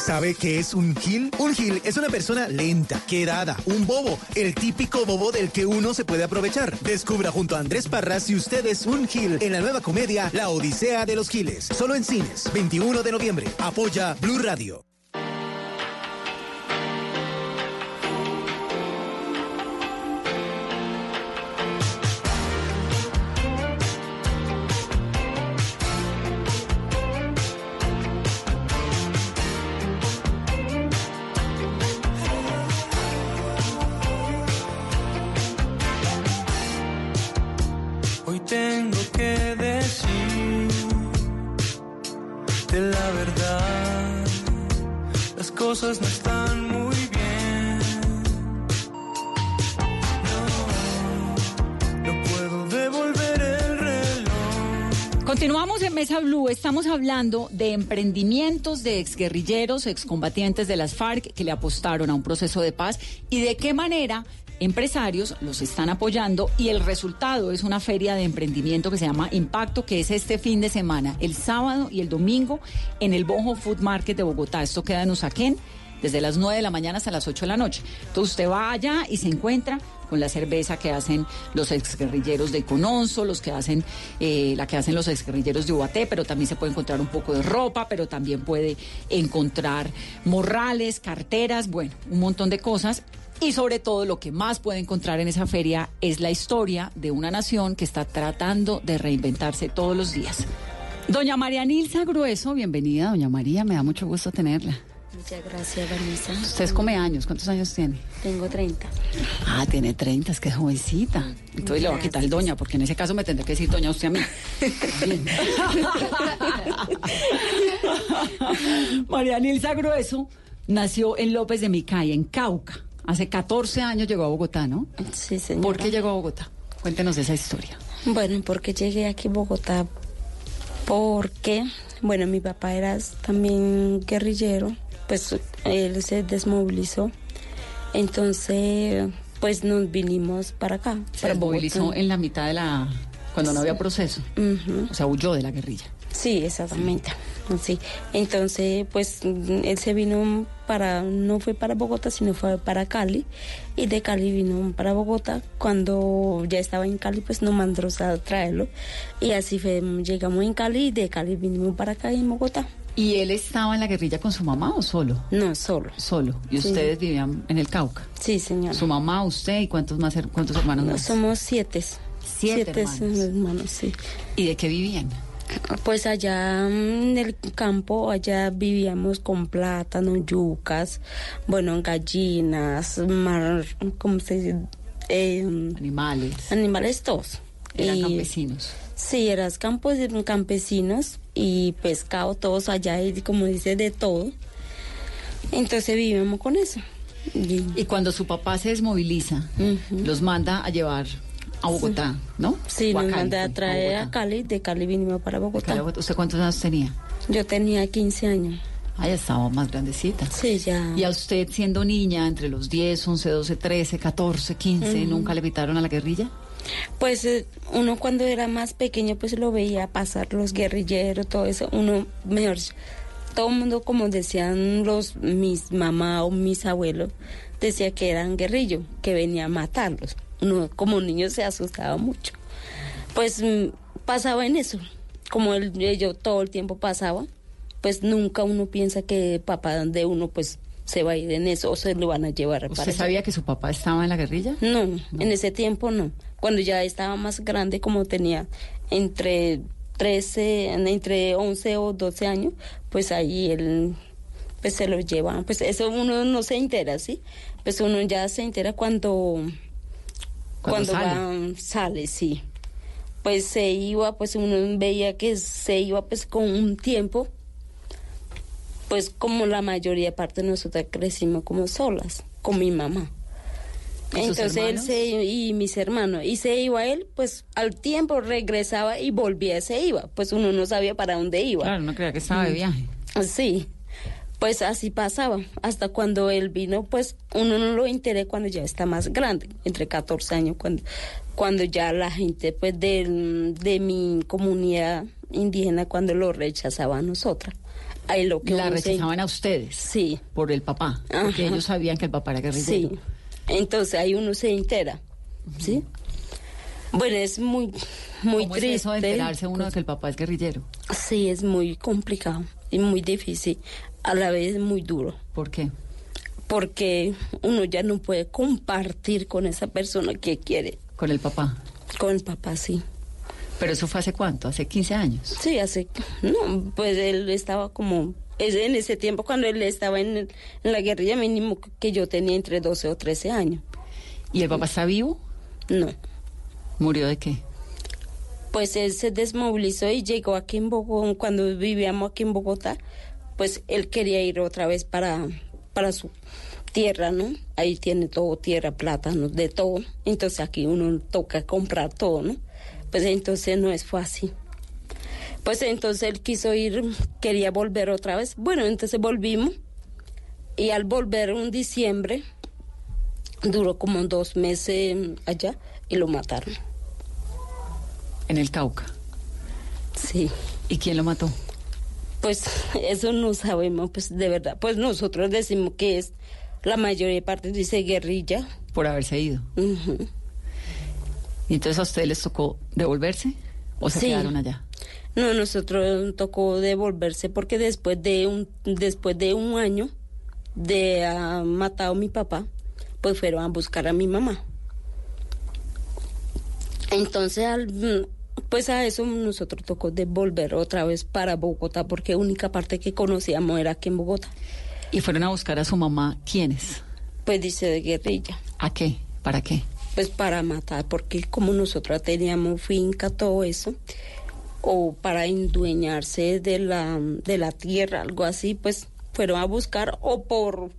M: ¿Sabe qué es un gil? Un gil es una persona lenta, quedada, un bobo, el típico bobo del que uno se puede aprovechar. Descubra junto a Andrés Parras si usted es un gil en la nueva comedia La Odisea de los Giles. Solo en cines, 21 de noviembre. Apoya Blue Radio.
E: Estamos hablando de emprendimientos de exguerrilleros, excombatientes de las FARC que le apostaron a un proceso de paz y de qué manera empresarios los están apoyando y el resultado es una feria de emprendimiento que se llama Impacto, que es este fin de semana, el sábado y el domingo en el Bojo Food Market de Bogotá. Esto queda en Usaquén desde las 9 de la mañana hasta las 8 de la noche. Entonces usted va allá y se encuentra con la cerveza que hacen los exguerrilleros de Cononso, los que hacen, eh, la que hacen los exguerrilleros de Ubaté, pero también se puede encontrar un poco de ropa, pero también puede encontrar morrales, carteras, bueno, un montón de cosas. Y sobre todo lo que más puede encontrar en esa feria es la historia de una nación que está tratando de reinventarse todos los días. Doña María Nilsa Grueso, bienvenida, doña María, me da mucho gusto tenerla.
L: Muchas gracias, Vanessa.
E: Usted es come años, ¿cuántos años tiene?
L: Tengo 30.
E: Ah, tiene 30, es que es jovencita. Entonces le voy a quitar el doña, porque en ese caso me tendré que decir doña usted a mí. María Nilsa Grueso nació en López de Micay, en Cauca. Hace 14 años llegó a Bogotá, ¿no?
L: Sí, señora.
E: ¿Por qué llegó a Bogotá? Cuéntenos esa historia.
L: Bueno, porque llegué aquí a Bogotá? Porque, bueno, mi papá era también guerrillero, pues él se desmovilizó. Entonces, pues nos vinimos para acá.
E: Se
L: para
E: movilizó
L: Bogotá.
E: en la mitad de la... cuando no había proceso.
L: Ujú.
E: O sea, huyó de la guerrilla.
L: Sí, exactamente. Sí. Entonces, pues él se vino para, no fue para Bogotá, sino fue para Cali. Y de Cali vino para Bogotá. Cuando ya estaba en Cali, pues nos mandó a traerlo. Y así fue, llegamos en Cali y de Cali vinimos para acá en Bogotá.
E: ¿Y él estaba en la guerrilla con su mamá o solo?
L: No, solo.
E: Solo. ¿Y
L: Sí.
E: ustedes vivían en el Cauca?
L: Sí, señora.
E: Su mamá, usted y cuántos más cuántos hermanos
L: No,
E: más?
L: somos siete.
E: Siete hermanos.
L: hermanos, sí.
E: ¿Y de qué vivían?
L: Pues allá mm, en el campo, allá vivíamos con plátano, yucas, bueno, gallinas, mar, ¿cómo se dice? Eh,
E: Animales.
L: Animales todos.
E: Eran
L: Y-
E: campesinos.
L: Sí, eran campos campesinos y pescado, todos allá, y como dice, de todo. Entonces vivíamos con eso.
E: Y cuando su papá se desmoviliza, los manda a llevar a Bogotá, ¿no?
L: Sí, nos
E: Cali,
L: mandó a
E: pues,
L: traer a Cali, de Cali vinimos para Bogotá.
E: Cali. ¿Usted cuántos años tenía?
L: Yo tenía 15 años.
E: Ah, ya estaba más grandecita.
L: Sí, ya.
E: ¿Y a usted siendo niña, entre los 10, 11, 12, 13, 14, 15,
L: Ujú.
E: nunca le invitaron a la guerrilla?
L: Pues eh, uno cuando era más pequeño pues lo veía pasar los guerrilleros, todo eso, uno mejor, todo el mundo como decían los mis mamá o mis abuelos, decía que eran guerrillos, que venía a matarlos. Uno como niño se asustaba mucho. Pues mm, pasaba en eso, como el, ellos todo el tiempo pasaba, pues nunca uno piensa que papá de uno pues se va a ir en eso o se lo van a llevar para
E: ¿Usted
L: allá.
E: sabía que su papá estaba en la guerrilla?
L: No, en ese tiempo no. Cuando ya estaba más grande, como tenía entre 13, entre 11 o 12 años, pues ahí él pues se lo llevan. Pues eso uno no se entera, ¿sí? Pues uno ya se entera cuando
E: Cuando
L: cuando,
E: sale.
L: va- sale, sí. Pues se iba, pues uno veía que se iba pues con un tiempo, pues como la mayoría parte de nosotras crecimos como solas, con mi mamá.
E: ¿Y sus
L: Entonces él se y mis hermanos y se iba él, pues al tiempo regresaba y volvía se iba, pues uno no sabía para dónde iba.
E: Claro, no creía que estaba de viaje.
L: Sí, pues así pasaba. Hasta cuando él vino, pues uno no lo enteré cuando ya está más grande, entre 14 años, cuando, cuando ya la gente pues de, de mi comunidad indígena, cuando lo rechazaba a nosotras. Ahí lo que
E: la
L: se-
E: rechazaban a ustedes.
L: Sí.
E: Por el papá. Porque
L: Ajá.
E: ellos sabían que el papá era guerrillero.
L: Sí. Entonces ahí uno se entera. ¿Sí? Bueno, es muy, muy
E: ¿Cómo es
L: triste.
E: eso de enterarse uno de que el papá es guerrillero?
L: Sí, es muy complicado y muy difícil. A la vez muy duro.
E: ¿Por qué?
L: Porque uno ya no puede compartir con esa persona que quiere.
E: Con el papá.
L: Con el papá, sí.
E: Pero eso fue hace cuánto? Hace 15 años.
L: Sí, hace... No, pues él estaba como... es En ese tiempo, cuando él estaba en, el- en la guerrilla, mínimo que yo tenía entre 12 o 13 años.
E: ¿Y el papá está vivo?
L: No.
E: ¿Murió de qué?
L: Pues él se desmovilizó y llegó aquí en Bogotá, cuando vivíamos aquí en Bogotá, pues él quería ir otra vez para, para su tierra, ¿no? Ahí tiene todo, tierra, plátanos, de todo. Entonces aquí uno toca comprar todo, ¿no? Pues entonces no es fácil. Pues entonces él quiso ir, quería volver otra vez. Bueno, entonces volvimos y al volver un diciembre, duró como dos meses allá y lo mataron.
E: En el Cauca.
L: Sí.
E: ¿Y quién lo mató?
L: Pues eso no sabemos, pues de verdad. Pues nosotros decimos que es, la mayoría de parte dice guerrilla.
E: Por haberse ido. ¿Y entonces a ustedes les tocó devolverse? ¿O se
L: Sí.
E: quedaron allá?
L: No, nosotros tocó devolverse porque después de un, después de un año de haber matado a mi papá, pues fueron a buscar a mi mamá. Entonces, al- pues a eso nosotros tocó devolver otra vez para Bogotá porque la única parte que conocíamos era aquí en Bogotá.
E: ¿Y fueron a buscar a su mamá quiénes?
L: Pues dice de guerrilla.
E: ¿A qué? ¿Para qué?
L: Pues para matar, porque como nosotros teníamos finca, todo eso, o para endueñarse de la, de la tierra, algo así, pues fueron a buscar, o por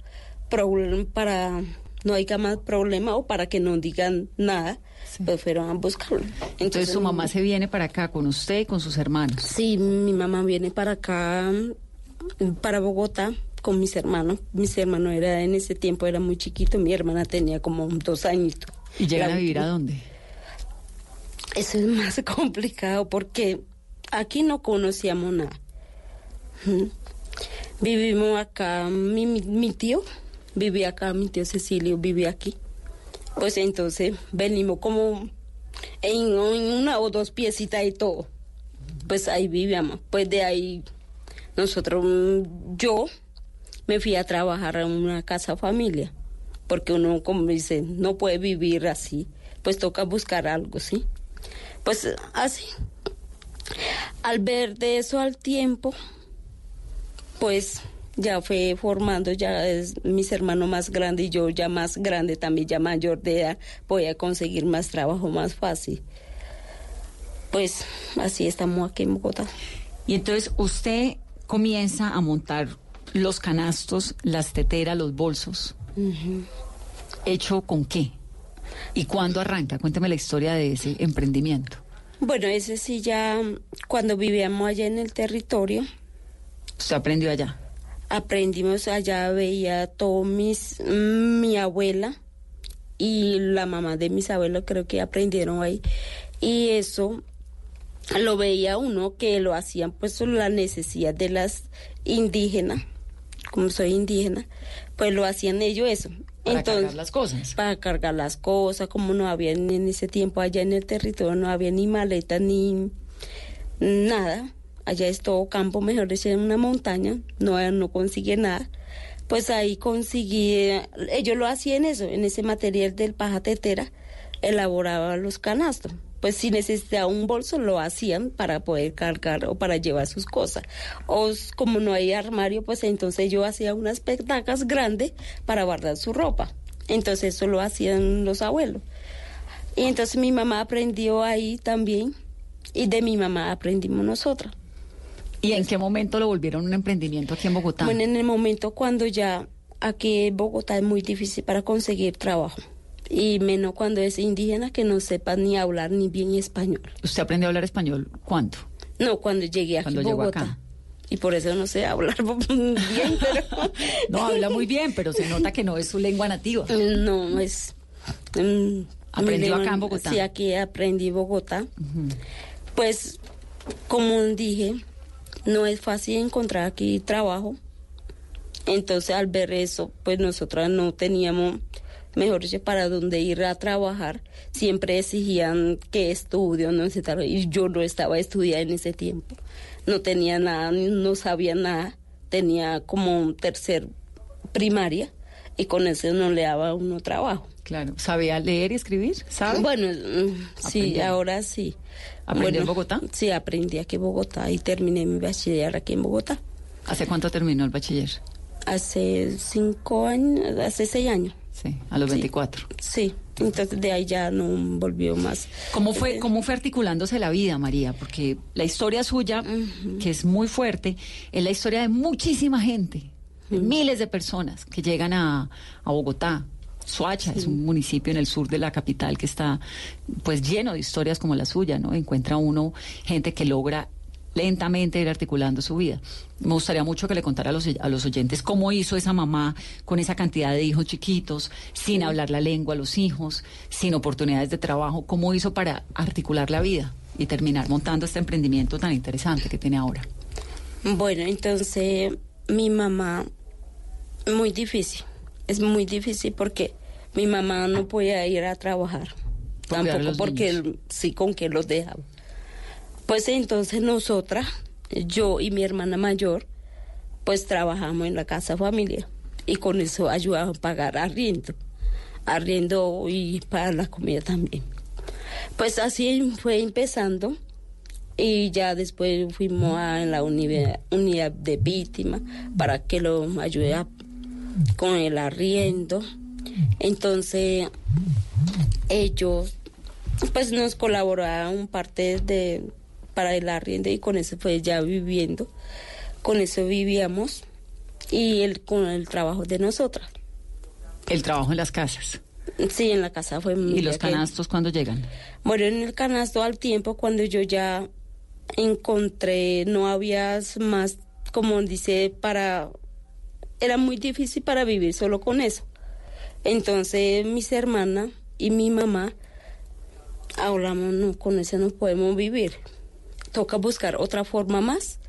L: para no haya más problema, o para que no digan nada, pues fueron a buscarlo.
E: Entonces, su mamá se viene para acá con usted y con sus hermanos.
L: Sí, mi mamá viene para acá, para Bogotá, con mis hermanos. Mis hermanos era en ese tiempo era muy chiquito, mi hermana tenía como dos añitos.
E: ¿Y llegan a vivir a dónde?
L: Eso es más complicado porque aquí no conocíamos nada. Vivimos acá, mi, mi- tío vivía acá, mi tío Cecilio vivía aquí. Pues entonces venimos como en, una o dos piecitas y todo. Pues ahí vivíamos. Pues de ahí nosotros, yo me fui a trabajar en una casa familia. Porque uno, como dice, no puede vivir así. Pues toca buscar algo, ¿sí? Pues así. Al ver de eso al tiempo, pues ya fue formando, ya es mis hermanos más grandes y yo ya más grande, también ya mayor de edad, voy a conseguir más trabajo más fácil. Pues así estamos aquí en Bogotá.
E: Y entonces usted comienza a montar los canastos, las teteras, los bolsos. ¿Hecho con qué? ¿Y cuándo arranca? Cuéntame la historia de ese emprendimiento.
L: Bueno, ese sí ya, cuando vivíamos allá en el territorio,
E: ¿Usted aprendió allá?
L: aprendimos allá, veía todo mis, mi abuela y la mamá de mis abuelos creo que aprendieron ahí. Y eso lo veía uno que lo hacían pues la necesidad de las indígenas, como soy indígena, pues lo hacían ellos eso.
E: Para cargar las cosas.
L: Para cargar las cosas, como no había en en ese tiempo allá en el territorio, no había ni maleta ni nada. Allá es todo campo, mejor dicho, en una montaña, no, no consigue nada. Pues ahí conseguí, ellos lo hacían eso, en ese material del paja tetera, elaboraba los canastos. Pues si necesitaba un bolso, lo hacían para poder cargar o para llevar sus cosas. O como no hay armario, pues entonces yo hacía unas petacas grandes para guardar su ropa. Entonces eso lo hacían los abuelos. Y entonces mi mamá aprendió ahí también, y de mi mamá aprendimos nosotras.
E: ¿Y en qué momento lo volvieron un emprendimiento aquí en Bogotá?
L: Bueno, en el momento cuando ya aquí en Bogotá es muy difícil para conseguir trabajo. Y menos cuando es indígena que no sepa ni hablar ni bien español.
E: ¿Usted aprendió a hablar español cuándo?
L: No, cuando llegué aquí
E: Cuando
L: a
E: llegó
L: Bogotá.
E: acá.
L: Y por eso no sé hablar bien, pero...
E: No, habla muy bien, pero se nota que no es su lengua nativa.
L: No, es...
E: ¿Aprendió
L: mi
E: acá en Bogotá?
L: Sí, aquí aprendí Bogotá. Pues, como dije, no es fácil encontrar aquí trabajo. Entonces al ver eso, pues nosotras no teníamos, mejor dicho, para dónde ir a trabajar. Siempre exigían que estudio, no tal, y yo no estaba estudiando en ese tiempo. No tenía nada, no sabía nada. Tenía como un tercer primaria y con eso no le daba uno trabajo.
E: Claro. ¿Sabía leer y escribir? ¿Sabe?
L: Bueno, mm, sí, ahora sí.
E: ¿Aprendió en
L: Bueno,
E: Bogotá?
L: Sí, aprendí aquí en Bogotá y terminé mi bachiller aquí en Bogotá.
E: ¿Hace cuánto terminó el bachiller?
L: Hace cinco años, hace seis años.
E: Sí, a los 24.
L: Sí, entonces de ahí ya no volvió más.
E: ¿Cómo fue, ¿Cómo fue articulándose la vida, María? Porque la historia suya, que es muy fuerte, es la historia de muchísima gente, de miles de personas que llegan a, a Bogotá. Soacha es un municipio en el sur de la capital que está pues lleno de historias como la suya, ¿no? Encuentra uno gente que logra lentamente ir articulando su vida. Me gustaría mucho que le contara a los, a los oyentes cómo hizo esa mamá con esa cantidad de hijos chiquitos, sin hablar la lengua a los hijos, sin oportunidades de trabajo, cómo hizo para articular la vida y terminar montando este emprendimiento tan interesante que tiene ahora.
L: Bueno, entonces mi mamá, muy difícil, es muy difícil porque mi mamá no podía ir a trabajar, tampoco porque sí con que los dejaba. Pues entonces nosotras, yo y mi hermana mayor, pues trabajamos en la casa familia y con eso ayudamos a pagar arriendo, arriendo y para la comida también. Pues así fue empezando y ya después fuimos a la unidad, de víctimas para que lo ayude con el arriendo. Entonces ellos pues nos colaboraron parte de para el arriendo y con eso fue ya viviendo, con eso vivíamos y el, con el trabajo de nosotras.
E: El trabajo en las casas.
L: Sí, en la casa fue
E: ¿Y los
L: que-
E: canastos cuando llegan?
L: bueno, en el canasto al tiempo, cuando yo ya encontré, no había más, como dice, para... Era muy difícil para vivir solo con eso. Entonces mis hermanas y mi mamá hablamos, no, con eso no podemos vivir. Toca buscar otra forma más,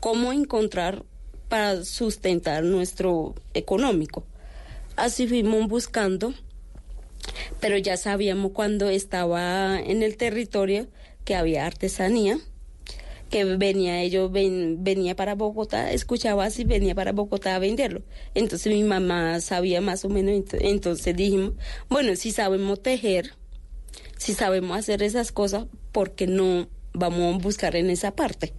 L: cómo encontrar para sustentar nuestro económico. Así fuimos buscando pero ya sabíamos cuando estaba en el territorio que había artesanía, que venía ellos ven- venía para Bogotá, escuchaba así, venía para Bogotá a venderlo. Entonces mi mamá sabía más o menos, ent- entonces dijimos, bueno, si sabemos tejer, si sabemos hacer esas cosas, ¿por qué no vamos a buscar en esa parte?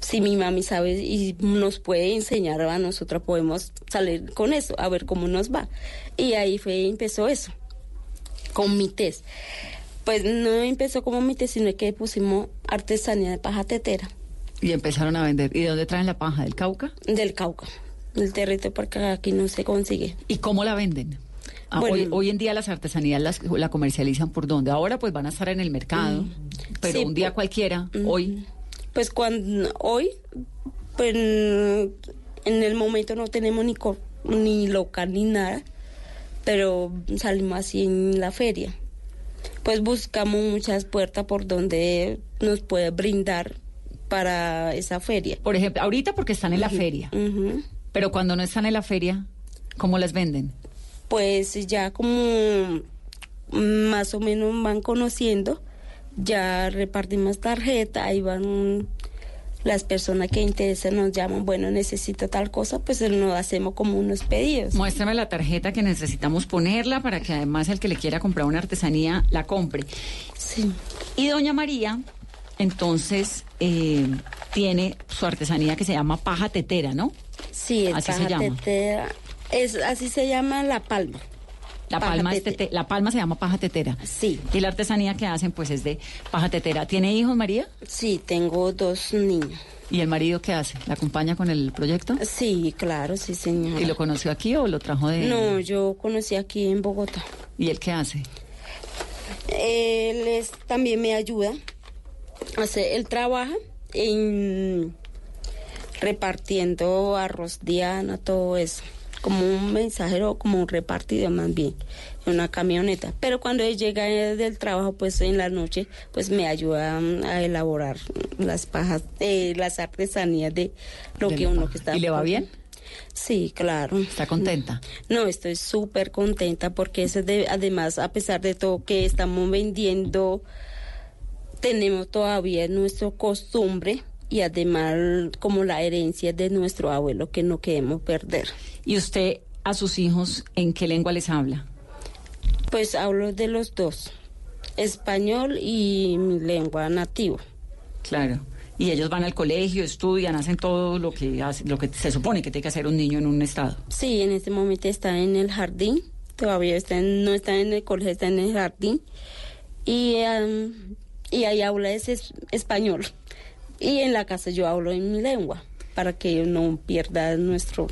L: Si mi mami sabe y nos puede enseñar a nosotros podemos salir con eso, a ver cómo nos va. Y ahí fue, empezó eso con mi test. Pues no empezó como mi test, sino que pusimos artesanía de paja tetera.
E: Y empezaron a vender. ¿Y de dónde traen la paja? ¿Del Cauca?
L: Del Cauca, del territorio, porque aquí no se consigue.
E: ¿Y cómo la venden? Ah,
L: Bueno.
E: hoy, hoy en día las artesanías las, la comercializan por dónde? Ahora pues van a estar en el mercado, pero
L: Sí,
E: un día cualquiera,
L: Mm.
E: hoy,
L: Pues cuando hoy, pues en el momento no tenemos ni, co- ni local ni nada, pero salimos así en la feria. Pues buscamos muchas puertas por donde nos puede brindar para esa feria.
E: por ejemplo, ahorita porque están en la feria, pero cuando no están en la feria, ¿cómo las venden?
L: Pues ya como más o menos van conociendo, ya repartimos tarjeta, ahí van las personas que interesan, nos llaman, bueno, necesito tal cosa, pues nos hacemos como unos pedidos.
E: Muéstrame la tarjeta que necesitamos ponerla para que además el que le quiera comprar una artesanía la compre.
L: Sí.
E: Y doña María, entonces, eh, tiene su artesanía que se llama paja tetera, ¿no?
L: Sí, es
E: Así se
L: paja
E: llama.
L: tetera. Es, así se llama la palma.
E: La palma,
L: tete-
E: la palma se llama paja tetera.
L: Sí.
E: Y la artesanía que hacen pues es de paja tetera. ¿Tiene hijos María?
L: Sí, tengo dos niños.
E: ¿Y el marido qué hace? ¿La acompaña con el proyecto?
L: Sí, claro, sí, señora.
E: ¿Y lo conoció aquí o lo trajo de...?
L: No, yo conocí aquí en Bogotá.
E: ¿Y él qué hace?
L: Él es, también me ayuda. Hace, él trabaja en repartiendo arroz diana, todo eso. Como un mensajero, como un repartidor más bien, en una camioneta. Pero cuando él llega del trabajo, pues en la noche, pues me ayuda mm, a elaborar las pajas, eh, las artesanías de lo
E: De
L: que uno
E: paja.
L: que está.
E: ¿Y le va bien?
L: Sí, claro.
E: ¿Está contenta?
L: No, estoy súper contenta porque de, además, a pesar de todo que estamos vendiendo, tenemos todavía nuestra costumbre y además como la herencia de nuestro abuelo que no queremos perder.
E: ¿Y usted a sus hijos en qué lengua les habla?
L: Pues hablo de los dos, español y mi lengua nativa.
E: Claro. Y ellos van al colegio, estudian, hacen todo lo que hace- lo que se supone que tiene que hacer un niño en un estado.
L: Sí, en este momento está en el jardín, todavía está en- no está en el colegio, está en el jardín. Y, am, y ahí habla ese es español. Y en la casa yo hablo en mi lengua, para que no pierda nuestro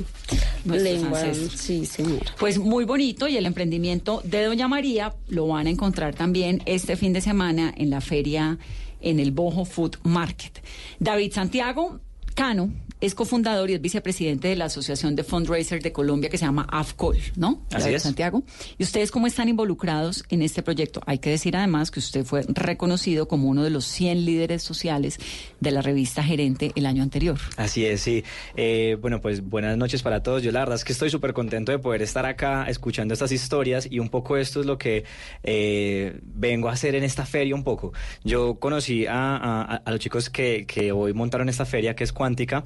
E: Nuestros
L: lengua.
E: ancestros.
L: Sí, señora.
E: Pues muy bonito y el emprendimiento de Doña María lo van a encontrar también este fin de semana en la feria en el Bojo Food Market. David Santiago Cano es cofundador y es vicepresidente de la Asociación de Fundraisers de Colombia que se llama AFCOL, ¿no?
O: Así es.
E: Santiago. ¿Y ustedes cómo están involucrados en este proyecto? Hay que decir además que usted fue reconocido como uno de los 100 líderes sociales de la revista Gerente el año anterior.
O: Así es, sí. Eh, bueno, pues buenas noches para todos. Yo la verdad es que estoy súper contento de poder estar acá escuchando estas historias y un poco esto es lo que eh, vengo a hacer en esta feria un poco. Yo conocí a, a- a los chicos que, que hoy montaron esta feria que es Cuántica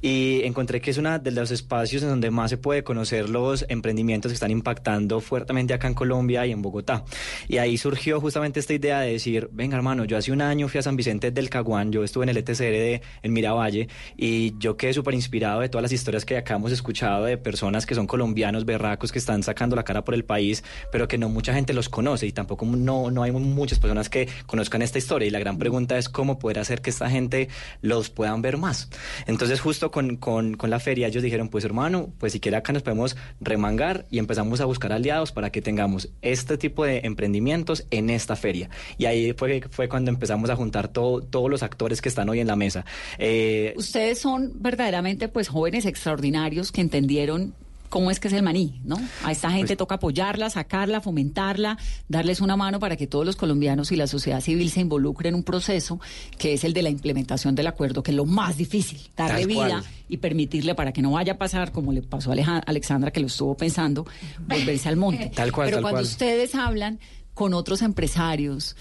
O: y encontré que es uno de los espacios en donde más se puede conocer los emprendimientos que están impactando fuertemente acá en Colombia y en Bogotá. Y ahí surgió justamente esta idea de decir, venga hermano, yo hace un año fui a San Vicente del Caguán, yo estuve en el ETCR de, en Miravalle y yo quedé súper inspirado de todas las historias que acá hemos escuchado de personas que son colombianos, berracos, que están sacando la cara por el país, pero que no mucha gente los conoce y tampoco no, no hay muchas personas que conozcan esta historia. Y la gran pregunta es cómo poder hacer que esta gente los puedan ver más. Entonces justo con, con, la feria ellos dijeron, pues hermano, pues si quiere acá nos podemos remangar y empezamos a buscar aliados para que tengamos este tipo de emprendimientos en esta feria. Y ahí fue, fue cuando empezamos a juntar todo, todos los actores que están hoy en la mesa. Eh,
E: Ustedes son verdaderamente pues jóvenes extraordinarios que entendieron cómo es que es el maní, ¿no? A esta gente toca apoyarla, sacarla, fomentarla, darles una mano para que todos los colombianos y la sociedad civil se involucren en un proceso que es el de la implementación del acuerdo, que es lo más difícil, darle vida
O: cual.
E: y permitirle para que no vaya a pasar como le pasó a Alexandra que lo estuvo pensando, volverse al monte.
O: Tal cual,
E: Pero
O: tal
E: cuando
O: cual.
E: ustedes hablan con otros empresarios,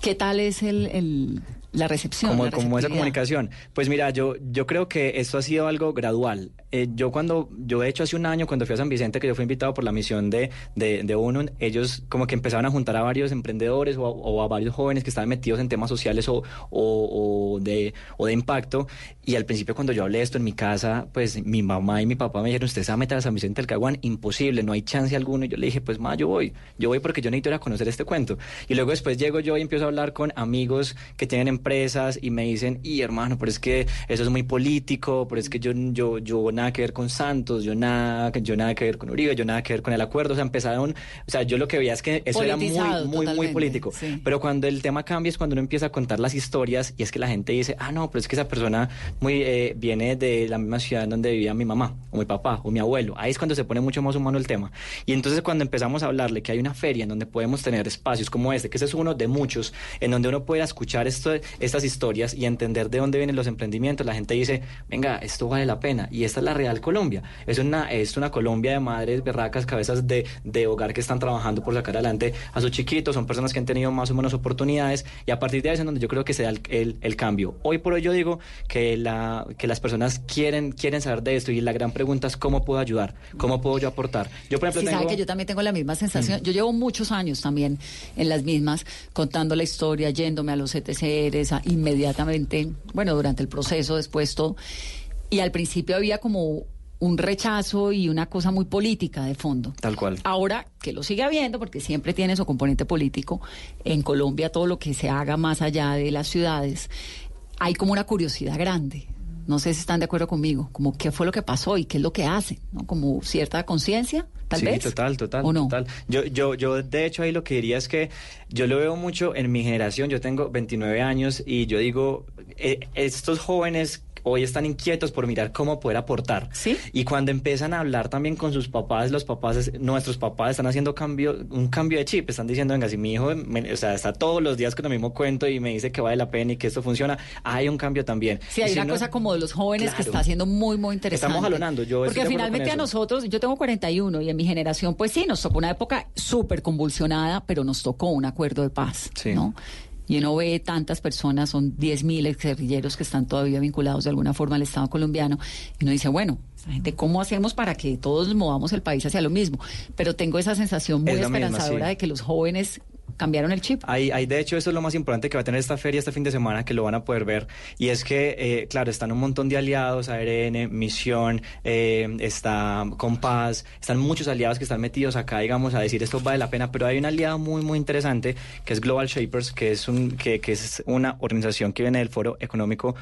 E: ¿qué tal es el, el- la recepción?
O: como,
E: la
O: como esa comunicación. Pues mira, yo, yo creo que esto ha sido algo gradual. Eh, yo cuando, yo de hecho hace un año cuando fui a San Vicente, que yo fui invitado por la misión de, de, de UNUN, ellos como que empezaron a juntar a varios emprendedores o a, o a varios jóvenes que estaban metidos en temas sociales o, o, o de, o de impacto. Y al principio cuando yo hablé esto en mi casa, pues mi mamá y mi papá me dijeron, usted se va a meter a San Vicente del Caguán, imposible, no hay chance alguno. Y yo le dije, pues ma, yo voy, yo voy porque yo necesito ir a conocer este cuento. Y luego después llego yo y empiezo a hablar con amigos que tienen empresas y me dicen, y hermano, pero es que eso es muy político, pero es que yo, yo, yo nada que ver con Santos, yo nada, yo nada que ver con Uribe, yo nada que ver con el acuerdo. O sea, empezaron, o sea, yo lo que veía es que eso era muy, muy, muy político.
E: sí.
O: Pero cuando el tema cambia es cuando uno empieza a contar las historias y es que la gente dice, ah, no, pero es que esa persona muy eh, viene de la misma ciudad donde vivía mi mamá, o mi papá, o mi abuelo. Ahí es cuando se pone mucho más humano el tema. Y entonces cuando empezamos a hablarle que hay una feria en donde podemos tener espacios como este, que ese es uno de muchos, en donde uno puede escuchar esto, estas historias y entender de dónde vienen los emprendimientos, la gente dice, venga, esto vale la pena. Y esta es la real Colombia. Es una, es una Colombia de madres berracas, cabezas de, de hogar que están trabajando por sacar adelante a sus chiquitos, son personas que han tenido más o menos oportunidades y a partir de ahí es en donde yo creo que se da el, el- el cambio. Hoy por hoy yo digo que, la, que las personas quieren, quieren saber de esto y la gran pregunta es cómo puedo ayudar, cómo puedo yo aportar. Yo por ejemplo
E: Sí,
O: tengo...
E: sabe que yo también tengo la misma sensación. Yo llevo muchos años también en las mismas, contando la historia, yéndome a los ETCRs, inmediatamente, bueno, durante el proceso, después todo. Y al principio había como un rechazo y una cosa muy política de fondo.
O: Tal cual.
E: Ahora que lo sigue habiendo, porque siempre tiene su componente político, en Colombia todo lo que se haga más allá de las ciudades, hay como una curiosidad grande. No sé si están de acuerdo conmigo, como qué fue lo que pasó y qué es lo que hacen, ¿no? Como cierta conciencia, tal
O: sí,
E: vez.
O: total, total,
E: ¿O no?
O: total. Yo, yo, yo, de hecho, ahí lo que diría es que yo lo veo mucho en mi generación. Yo tengo 29 años y yo digo, eh, estos jóvenes hoy están inquietos por mirar cómo poder aportar.
E: ¿Sí?
O: Y cuando empiezan a hablar también con sus papás, los papás, nuestros papás están haciendo cambio, un cambio de chip, están diciendo, venga, si mi hijo, me- o sea, está todos los días con el mismo cuento y me dice que vale la pena y que esto funciona, hay un cambio también.
E: Sí, hay
O: si
E: una
O: no-
E: cosa como de los jóvenes que está haciendo muy, muy interesante.
O: Estamos jalonando, yo
E: Porque finalmente a nosotros, yo tengo 41 y en mi generación, pues sí, nos tocó una época súper convulsionada, pero nos tocó un acuerdo de paz, ¿no? Y uno ve tantas personas, son 10.000 exguerrilleros que están todavía vinculados de alguna forma al Estado colombiano, y uno dice, bueno, esa gente, ¿cómo hacemos para que todos movamos el país hacia lo mismo? Pero tengo esa sensación muy
O: Es la misma,
E: esperanzadora
O: sí.
E: de que los jóvenes cambiaron el chip.
O: Hay, hay, de hecho, eso es lo más importante que va a tener esta feria este fin de semana, que lo van a poder ver. Y es que, eh, claro, están un montón de aliados, ARN, Misión, eh, está Compás, están muchos aliados que están metidos acá, digamos, a decir esto vale la pena, pero hay un aliado muy, muy interesante, que es Global Shapers, que es, un, que, que es una organización que viene del Foro Económico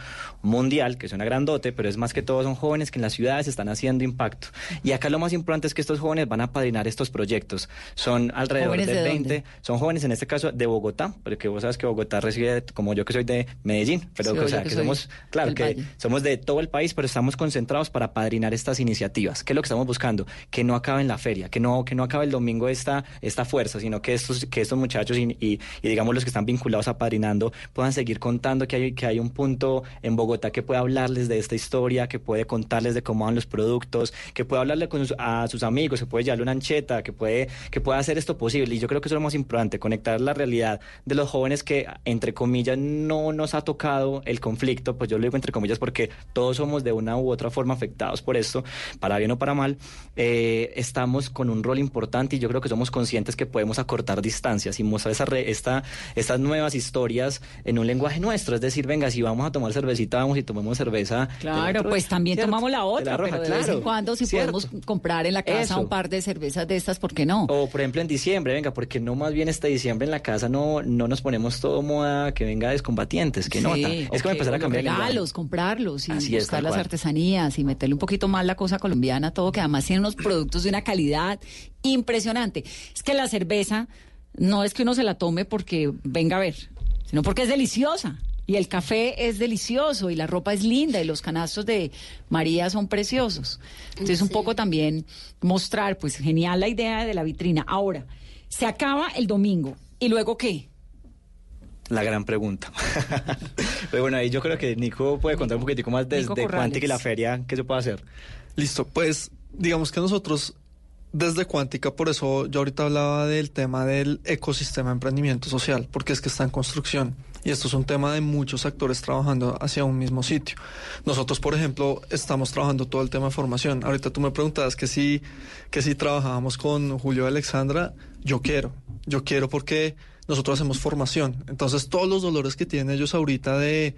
O: Mundial, que es una grandote, pero es más que todo son jóvenes que en las ciudades están haciendo impacto. Y acá lo más importante es que estos jóvenes van a padrinar estos proyectos. Son alrededor
E: ¿Jóvenes
O: de
E: de
O: 20,
E: dónde?
O: son jóvenes en este caso de Bogotá, porque vos sabes que Bogotá recibe, como yo que soy de Medellín, pero
E: Sí,
O: o sea,
E: que
O: que somos, claro, que
E: Valle.
O: somos de todo el país, pero estamos concentrados para padrinar estas iniciativas. ¿Qué es lo que estamos buscando? Que no acabe en la feria, que no, que no acabe el domingo esta, esta fuerza, sino que estos, que estos muchachos y, y- y digamos los que están vinculados a padrinando puedan seguir contando que hay, que hay un punto en Bogotá que puede hablarles de esta historia, que puede contarles de cómo van los productos, que puede hablarle con sus- a sus amigos, que puede llevarle una ancheta, que puede, que pueda hacer esto posible. Y yo creo que eso es lo más importante, conectar la realidad de los jóvenes que, entre comillas, no nos ha tocado el conflicto, pues yo lo digo entre comillas porque todos somos de una u otra forma afectados por esto, para bien o para mal, eh, estamos con un rol importante y yo creo que somos conscientes que podemos acortar distancias y mostrar esa re- esta, estas nuevas historias en un lenguaje nuestro. Es decir, venga, si vamos a tomar cervecita, vamos y tomemos cerveza.
E: Claro,
O: otro-
E: pues también
O: ¿cierto?
E: tomamos la
O: De
E: otra,
O: roja,
E: pero de vez
O: claro.
E: en cuando si
O: Cierto.
E: podemos comprar en la casa
O: Eso.
E: un par de cervezas de estas, ¿por qué no?
O: O por ejemplo en diciembre, venga, porque no más bien este diciembre en la casa no, no nos ponemos todo moda que venga descombatientes, que
E: Sí,
O: nota. Es como empezar a cambiar
E: regalos, comprarlos y
O: Así
E: buscar las
O: cual.
E: artesanías y meterle un poquito más la cosa colombiana, todo que además tiene unos productos de una calidad impresionante. Es que la cerveza no es que uno se la tome porque venga a ver, sino porque es deliciosa. Y el café es delicioso y la ropa es linda y los canastos de María son preciosos. Entonces un poco también mostrar, pues genial la idea de la vitrina. Ahora, se acaba el domingo. ¿Y luego qué?
O: La gran pregunta. Pero bueno, ahí yo creo que Nico puede contar un poquitico más desde. Quantic y la feria, ¿qué se puede hacer?
H: Listo, pues digamos que nosotros desde Cuántica, por eso yo ahorita hablaba del tema del ecosistema de emprendimiento social, porque es que está en construcción y esto es un tema de muchos actores trabajando hacia un mismo sitio. Nosotros, por ejemplo, estamos trabajando todo el tema de formación. Ahorita tú me preguntabas que si, que si trabajábamos con Julio y Alexandra, yo quiero, yo quiero porque nosotros hacemos formación. Entonces, todos los dolores que tienen ellos ahorita de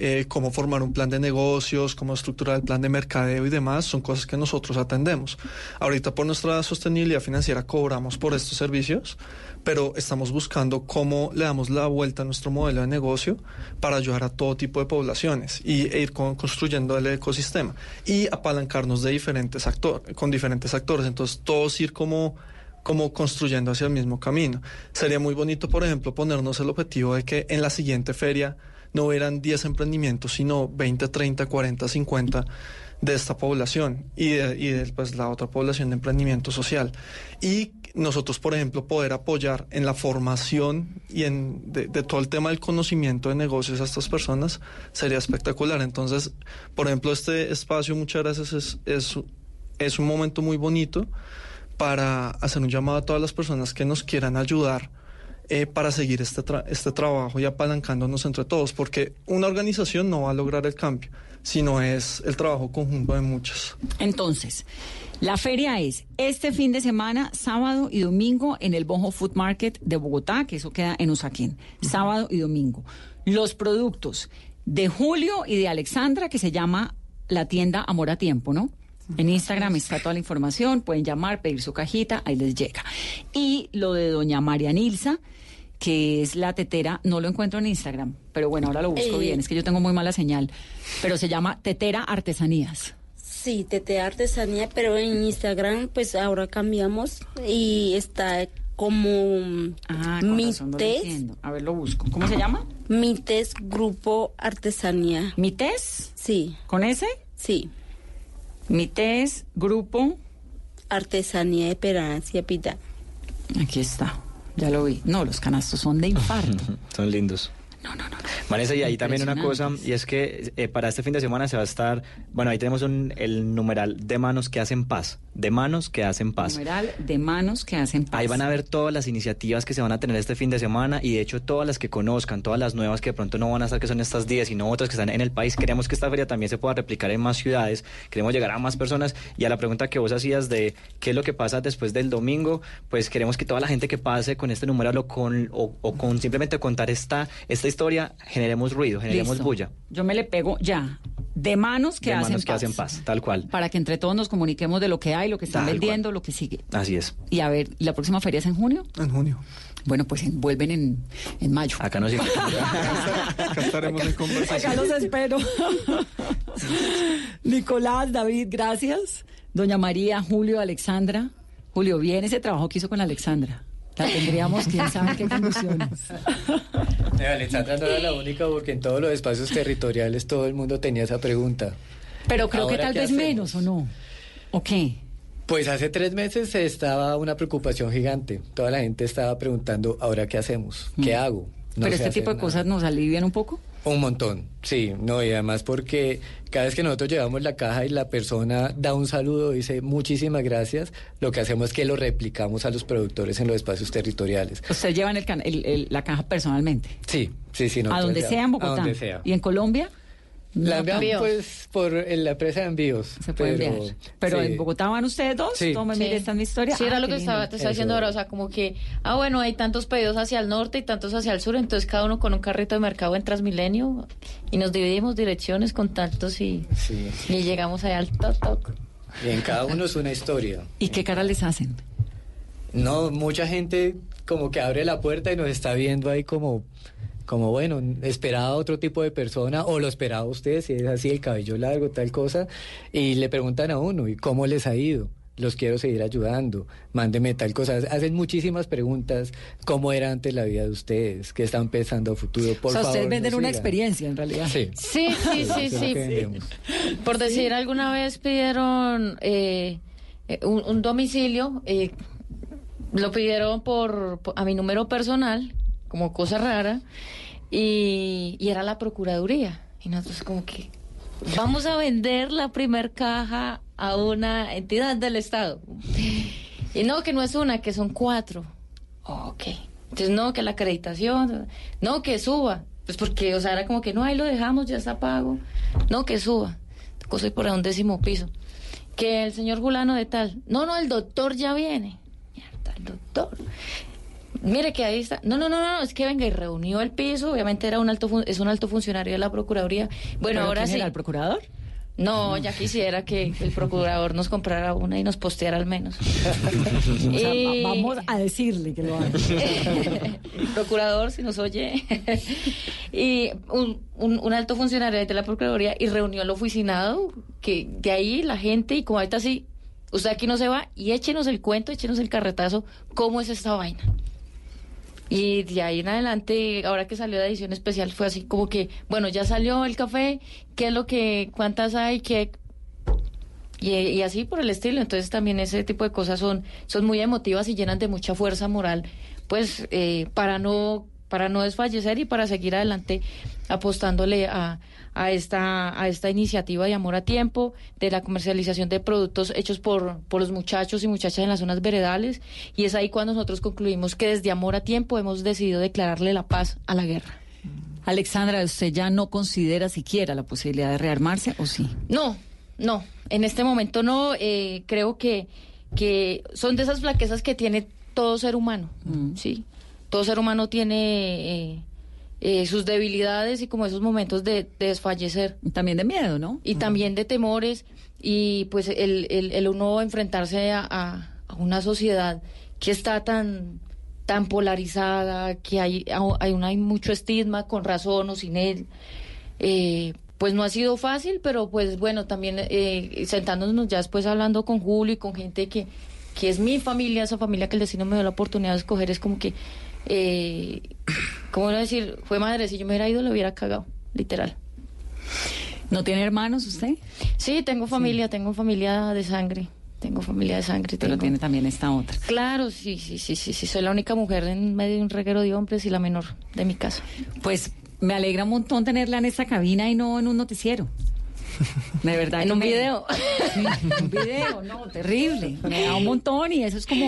H: eh, cómo formar un plan de negocios, cómo estructurar el plan de mercadeo y demás, son cosas que nosotros atendemos. Ahorita por nuestra sostenibilidad financiera cobramos por estos servicios, pero estamos buscando cómo le damos la vuelta a nuestro modelo de negocio para ayudar a todo tipo de poblaciones y, e ir con- construyendo el ecosistema y apalancarnos de diferentes actores, con diferentes actores. Entonces, todos ir como como construyendo hacia el mismo camino. Sería muy bonito, por ejemplo, ponernos el objetivo de que en la siguiente feria no hubieran 10 emprendimientos, sino 20, 30, 40, 50 de esta población y de, y de, pues, la otra población de emprendimiento social. Y nosotros, por ejemplo, poder apoyar en la formación y en de, todo el tema del conocimiento de negocios a estas personas sería espectacular. Entonces, por ejemplo, este espacio, muchas gracias, es, es un momento muy bonito para hacer un llamado a todas las personas que nos quieran ayudar eh, para seguir este, tra- este trabajo y apalancándonos entre todos, porque una organización no va a lograr el cambio, sino es el trabajo conjunto de muchas.
E: Entonces, la feria es este fin de semana, sábado y domingo, en el Bojo Food Market de Bogotá, que eso queda en Usaquén, sábado y domingo. Los productos de Julio y de Alexandra, que se llama la tienda Amor a Tiempo, ¿no? En Instagram está toda la información, pueden llamar, pedir su cajita, ahí les llega. Y lo de doña María Nilsa, que es la tetera, no lo encuentro en Instagram, pero bueno, ahora lo busco
L: Eh.
E: bien, es que yo tengo muy mala señal, pero se llama Tetera Artesanías.
L: Sí, TT Artesanía, pero en Instagram pues ahora cambiamos y está como
E: Ah, con
L: mi
E: razón lo
L: test,
E: entiendo. A ver, lo busco. ¿Cómo se llama?
L: mi test grupo artesanía.
E: ¿Mi test?
L: Sí.
E: ¿Con ese?
L: Sí.
E: Mi test, grupo.
L: Artesanía de Perancia Pita.
E: Aquí está. Ya lo vi. No, los canastos son de infarto.
O: Son lindos. No, no, no. Vanessa, y ahí también una cosa, y es que eh, para este fin de semana se va a estar, bueno, ahí tenemos un, el numeral de manos que hacen paz, de manos que hacen paz.
E: Numeral de manos que hacen paz.
O: Ahí van a ver todas las iniciativas que se van a tener este fin de semana y de hecho todas las que conozcan, todas las nuevas que de pronto no van a estar, que son estas 10, sino otras que están en el país. Queremos que esta feria también se pueda replicar en más ciudades, queremos llegar a más personas y a la pregunta que vos hacías de qué es lo que pasa después del domingo, pues queremos que toda la gente que pase con este numeral o con, o, o con simplemente contar esta, esta historia, generemos ruido, generemos
E: Listo.
O: bulla.
E: Yo me le pego ya. De manos que
O: de
E: hacen
O: manos que
E: paz.
O: hacen paz, tal cual.
E: Para que entre todos nos comuniquemos de lo que hay, lo que están
O: Tal
E: vendiendo, lo que sigue.
O: Así es.
E: Y a ver, ¿la próxima feria es en junio?
H: En junio.
E: Bueno, pues en- vuelven en, en mayo.
O: Acá nos
H: Acá estaremos en conversación.
E: Acá los espero. Nicolás, David, gracias. Doña María, Julio, Alexandra. Julio, bien ese trabajo que hizo con Alexandra. La tendríamos, quién sabe qué condiciones.
G: Eh, Alexandra no era la única porque en todos los espacios territoriales todo el mundo tenía esa pregunta.
E: Pero creo que tal
G: ¿qué
E: vez
G: hacemos?
E: menos, ¿o no? ¿O qué?
G: Pues hace tres meses estaba una preocupación gigante. Toda la gente estaba preguntando, ¿ahora qué hacemos? ¿Qué
E: Mm.
G: hago? No
E: Pero este tipo de cosas nos alivian un poco.
G: Un montón, sí, no, y además porque cada vez que nosotros llevamos la caja y la persona da un saludo, dice muchísimas gracias, lo que hacemos es que lo replicamos a los productores en los espacios territoriales.
E: Ustedes llevan el can- el- el- la caja personalmente.
G: Sí, sí, sí.
E: a
G: nosotros
E: donde sea en Bogotá.
G: A donde sea.
E: ¿Y en Colombia?
G: La
E: No
G: enviamos
E: tanto.
G: pues por en la empresa de envíos.
E: Se puede
G: pero-
E: enviar. Pero
G: sí.
E: en Bogotá van ustedes dos.
G: Sí.
E: Tome,
F: Sí.
E: mire, esta es mi historia.
F: Sí, era
E: Ah,
F: lo que estaba, te estaba diciendo ahora, o sea, como que, ah, bueno, hay tantos pedidos hacia el norte y tantos hacia el sur, entonces cada uno con un carrito de mercado en Transmilenio y nos dividimos direcciones, contactos y,
G: Sí.
F: y llegamos allá al toc toc.
G: Y en cada uno es una historia.
E: ¿Y qué cara les hacen?
G: No, mucha gente como que abre la puerta y nos está viendo ahí como, como bueno, esperaba otro tipo de persona o lo esperaba usted, si es así, el cabello largo, tal cosa, y le preguntan a uno, ¿y cómo les ha ido? Los quiero seguir ayudando, mándeme tal cosa. Hacen muchísimas preguntas, ¿cómo era antes la vida de ustedes? ¿Qué están pensando a futuro? Por
E: o sea,
G: favor,
E: ustedes venden
G: no
E: una experiencia en realidad.
G: Sí.
F: Sí, sí, sí. Por decir, alguna vez pidieron eh, eh, un, un domicilio, eh, lo pidieron por, por- a mi número personal, como cosa rara, y, y era la Procuraduría. Y nosotros como que vamos a vender la primer caja a una entidad del Estado. Y no, que no es una, que son cuatro. Ok. Entonces, no, que la acreditación, no, que suba. Pues porque, o sea, era como que no, ahí lo dejamos, ya está pago. No, que suba. Cosa por ahí un décimo piso. Que el señor Julano de tal. No, no, el doctor ya viene. Mierda, el doctor. Mire que ahí está. No, no, no, no, es que venga y reunió el piso. Obviamente era un alto, fun- es un alto funcionario de la Procuraduría. Bueno,
E: ¿Pero
F: ahora
E: quién
F: sí.
E: era, el procurador?
F: No, ya quisiera que el procurador nos comprara una y nos posteara al menos.
E: O sea,
F: Y-
E: va- vamos a decirle que lo haga.
F: procurador, si nos oye, y un, un- un alto funcionario de la Procuraduría y reunió al oficinado, que de ahí la gente, y como ahorita sí, usted aquí no se va, y échenos el cuento, échenos el carretazo, cómo es esta vaina. Y de ahí en adelante, ahora que salió la edición especial, fue así como que, bueno, ya salió el café, ¿qué es lo que, cuántas hay, qué, y, así por el estilo. Entonces también ese tipo de cosas son, son muy emotivas y llenan de mucha fuerza moral, pues eh, para no para no desfallecer y para seguir adelante apostándole a, a esta a esta iniciativa de amor a tiempo de la comercialización de productos hechos por, por los muchachos y muchachas en las zonas veredales y es ahí cuando nosotros concluimos que desde amor a tiempo hemos decidido declararle la paz a la guerra.
E: Alexandra, ¿usted ya no considera siquiera la posibilidad de rearmarse o sí?
F: No, no, en este momento no. eh, creo que, que son de esas flaquezas que tiene todo ser humano, ¿sí? Todo ser humano tiene eh, eh, sus debilidades y como esos momentos de, de desfallecer.
E: También de miedo, ¿no?
F: Y también de temores y pues el, el, el uno enfrentarse a, a- a una sociedad que está tan tan polarizada, que hay, hay, un- hay mucho estigma con razón o sin él. Eh, pues no ha sido fácil, pero pues bueno, también eh, sentándonos ya después hablando con Julio y con gente que, que es mi familia, esa familia que el destino me dio la oportunidad de escoger, es como que, eh, ¿cómo a decir? Fue madre, si yo me hubiera ido, lo hubiera cagado, literal.
E: ¿No tiene hermanos usted?
F: Sí, tengo familia, tengo familia de sangre. Tengo familia de sangre.
E: Pero
F: tengo-
E: tiene también esta otra.
F: Claro, sí, sí, sí, sí, sí. Soy la única mujer en medio de un reguero de hombres y la menor de mi casa.
E: Pues me alegra un montón tenerla en esta cabina y no en un noticiero. De verdad.
F: En un
E: me-
F: video.
E: Sí, un video, no, terrible. Me da un montón y eso es como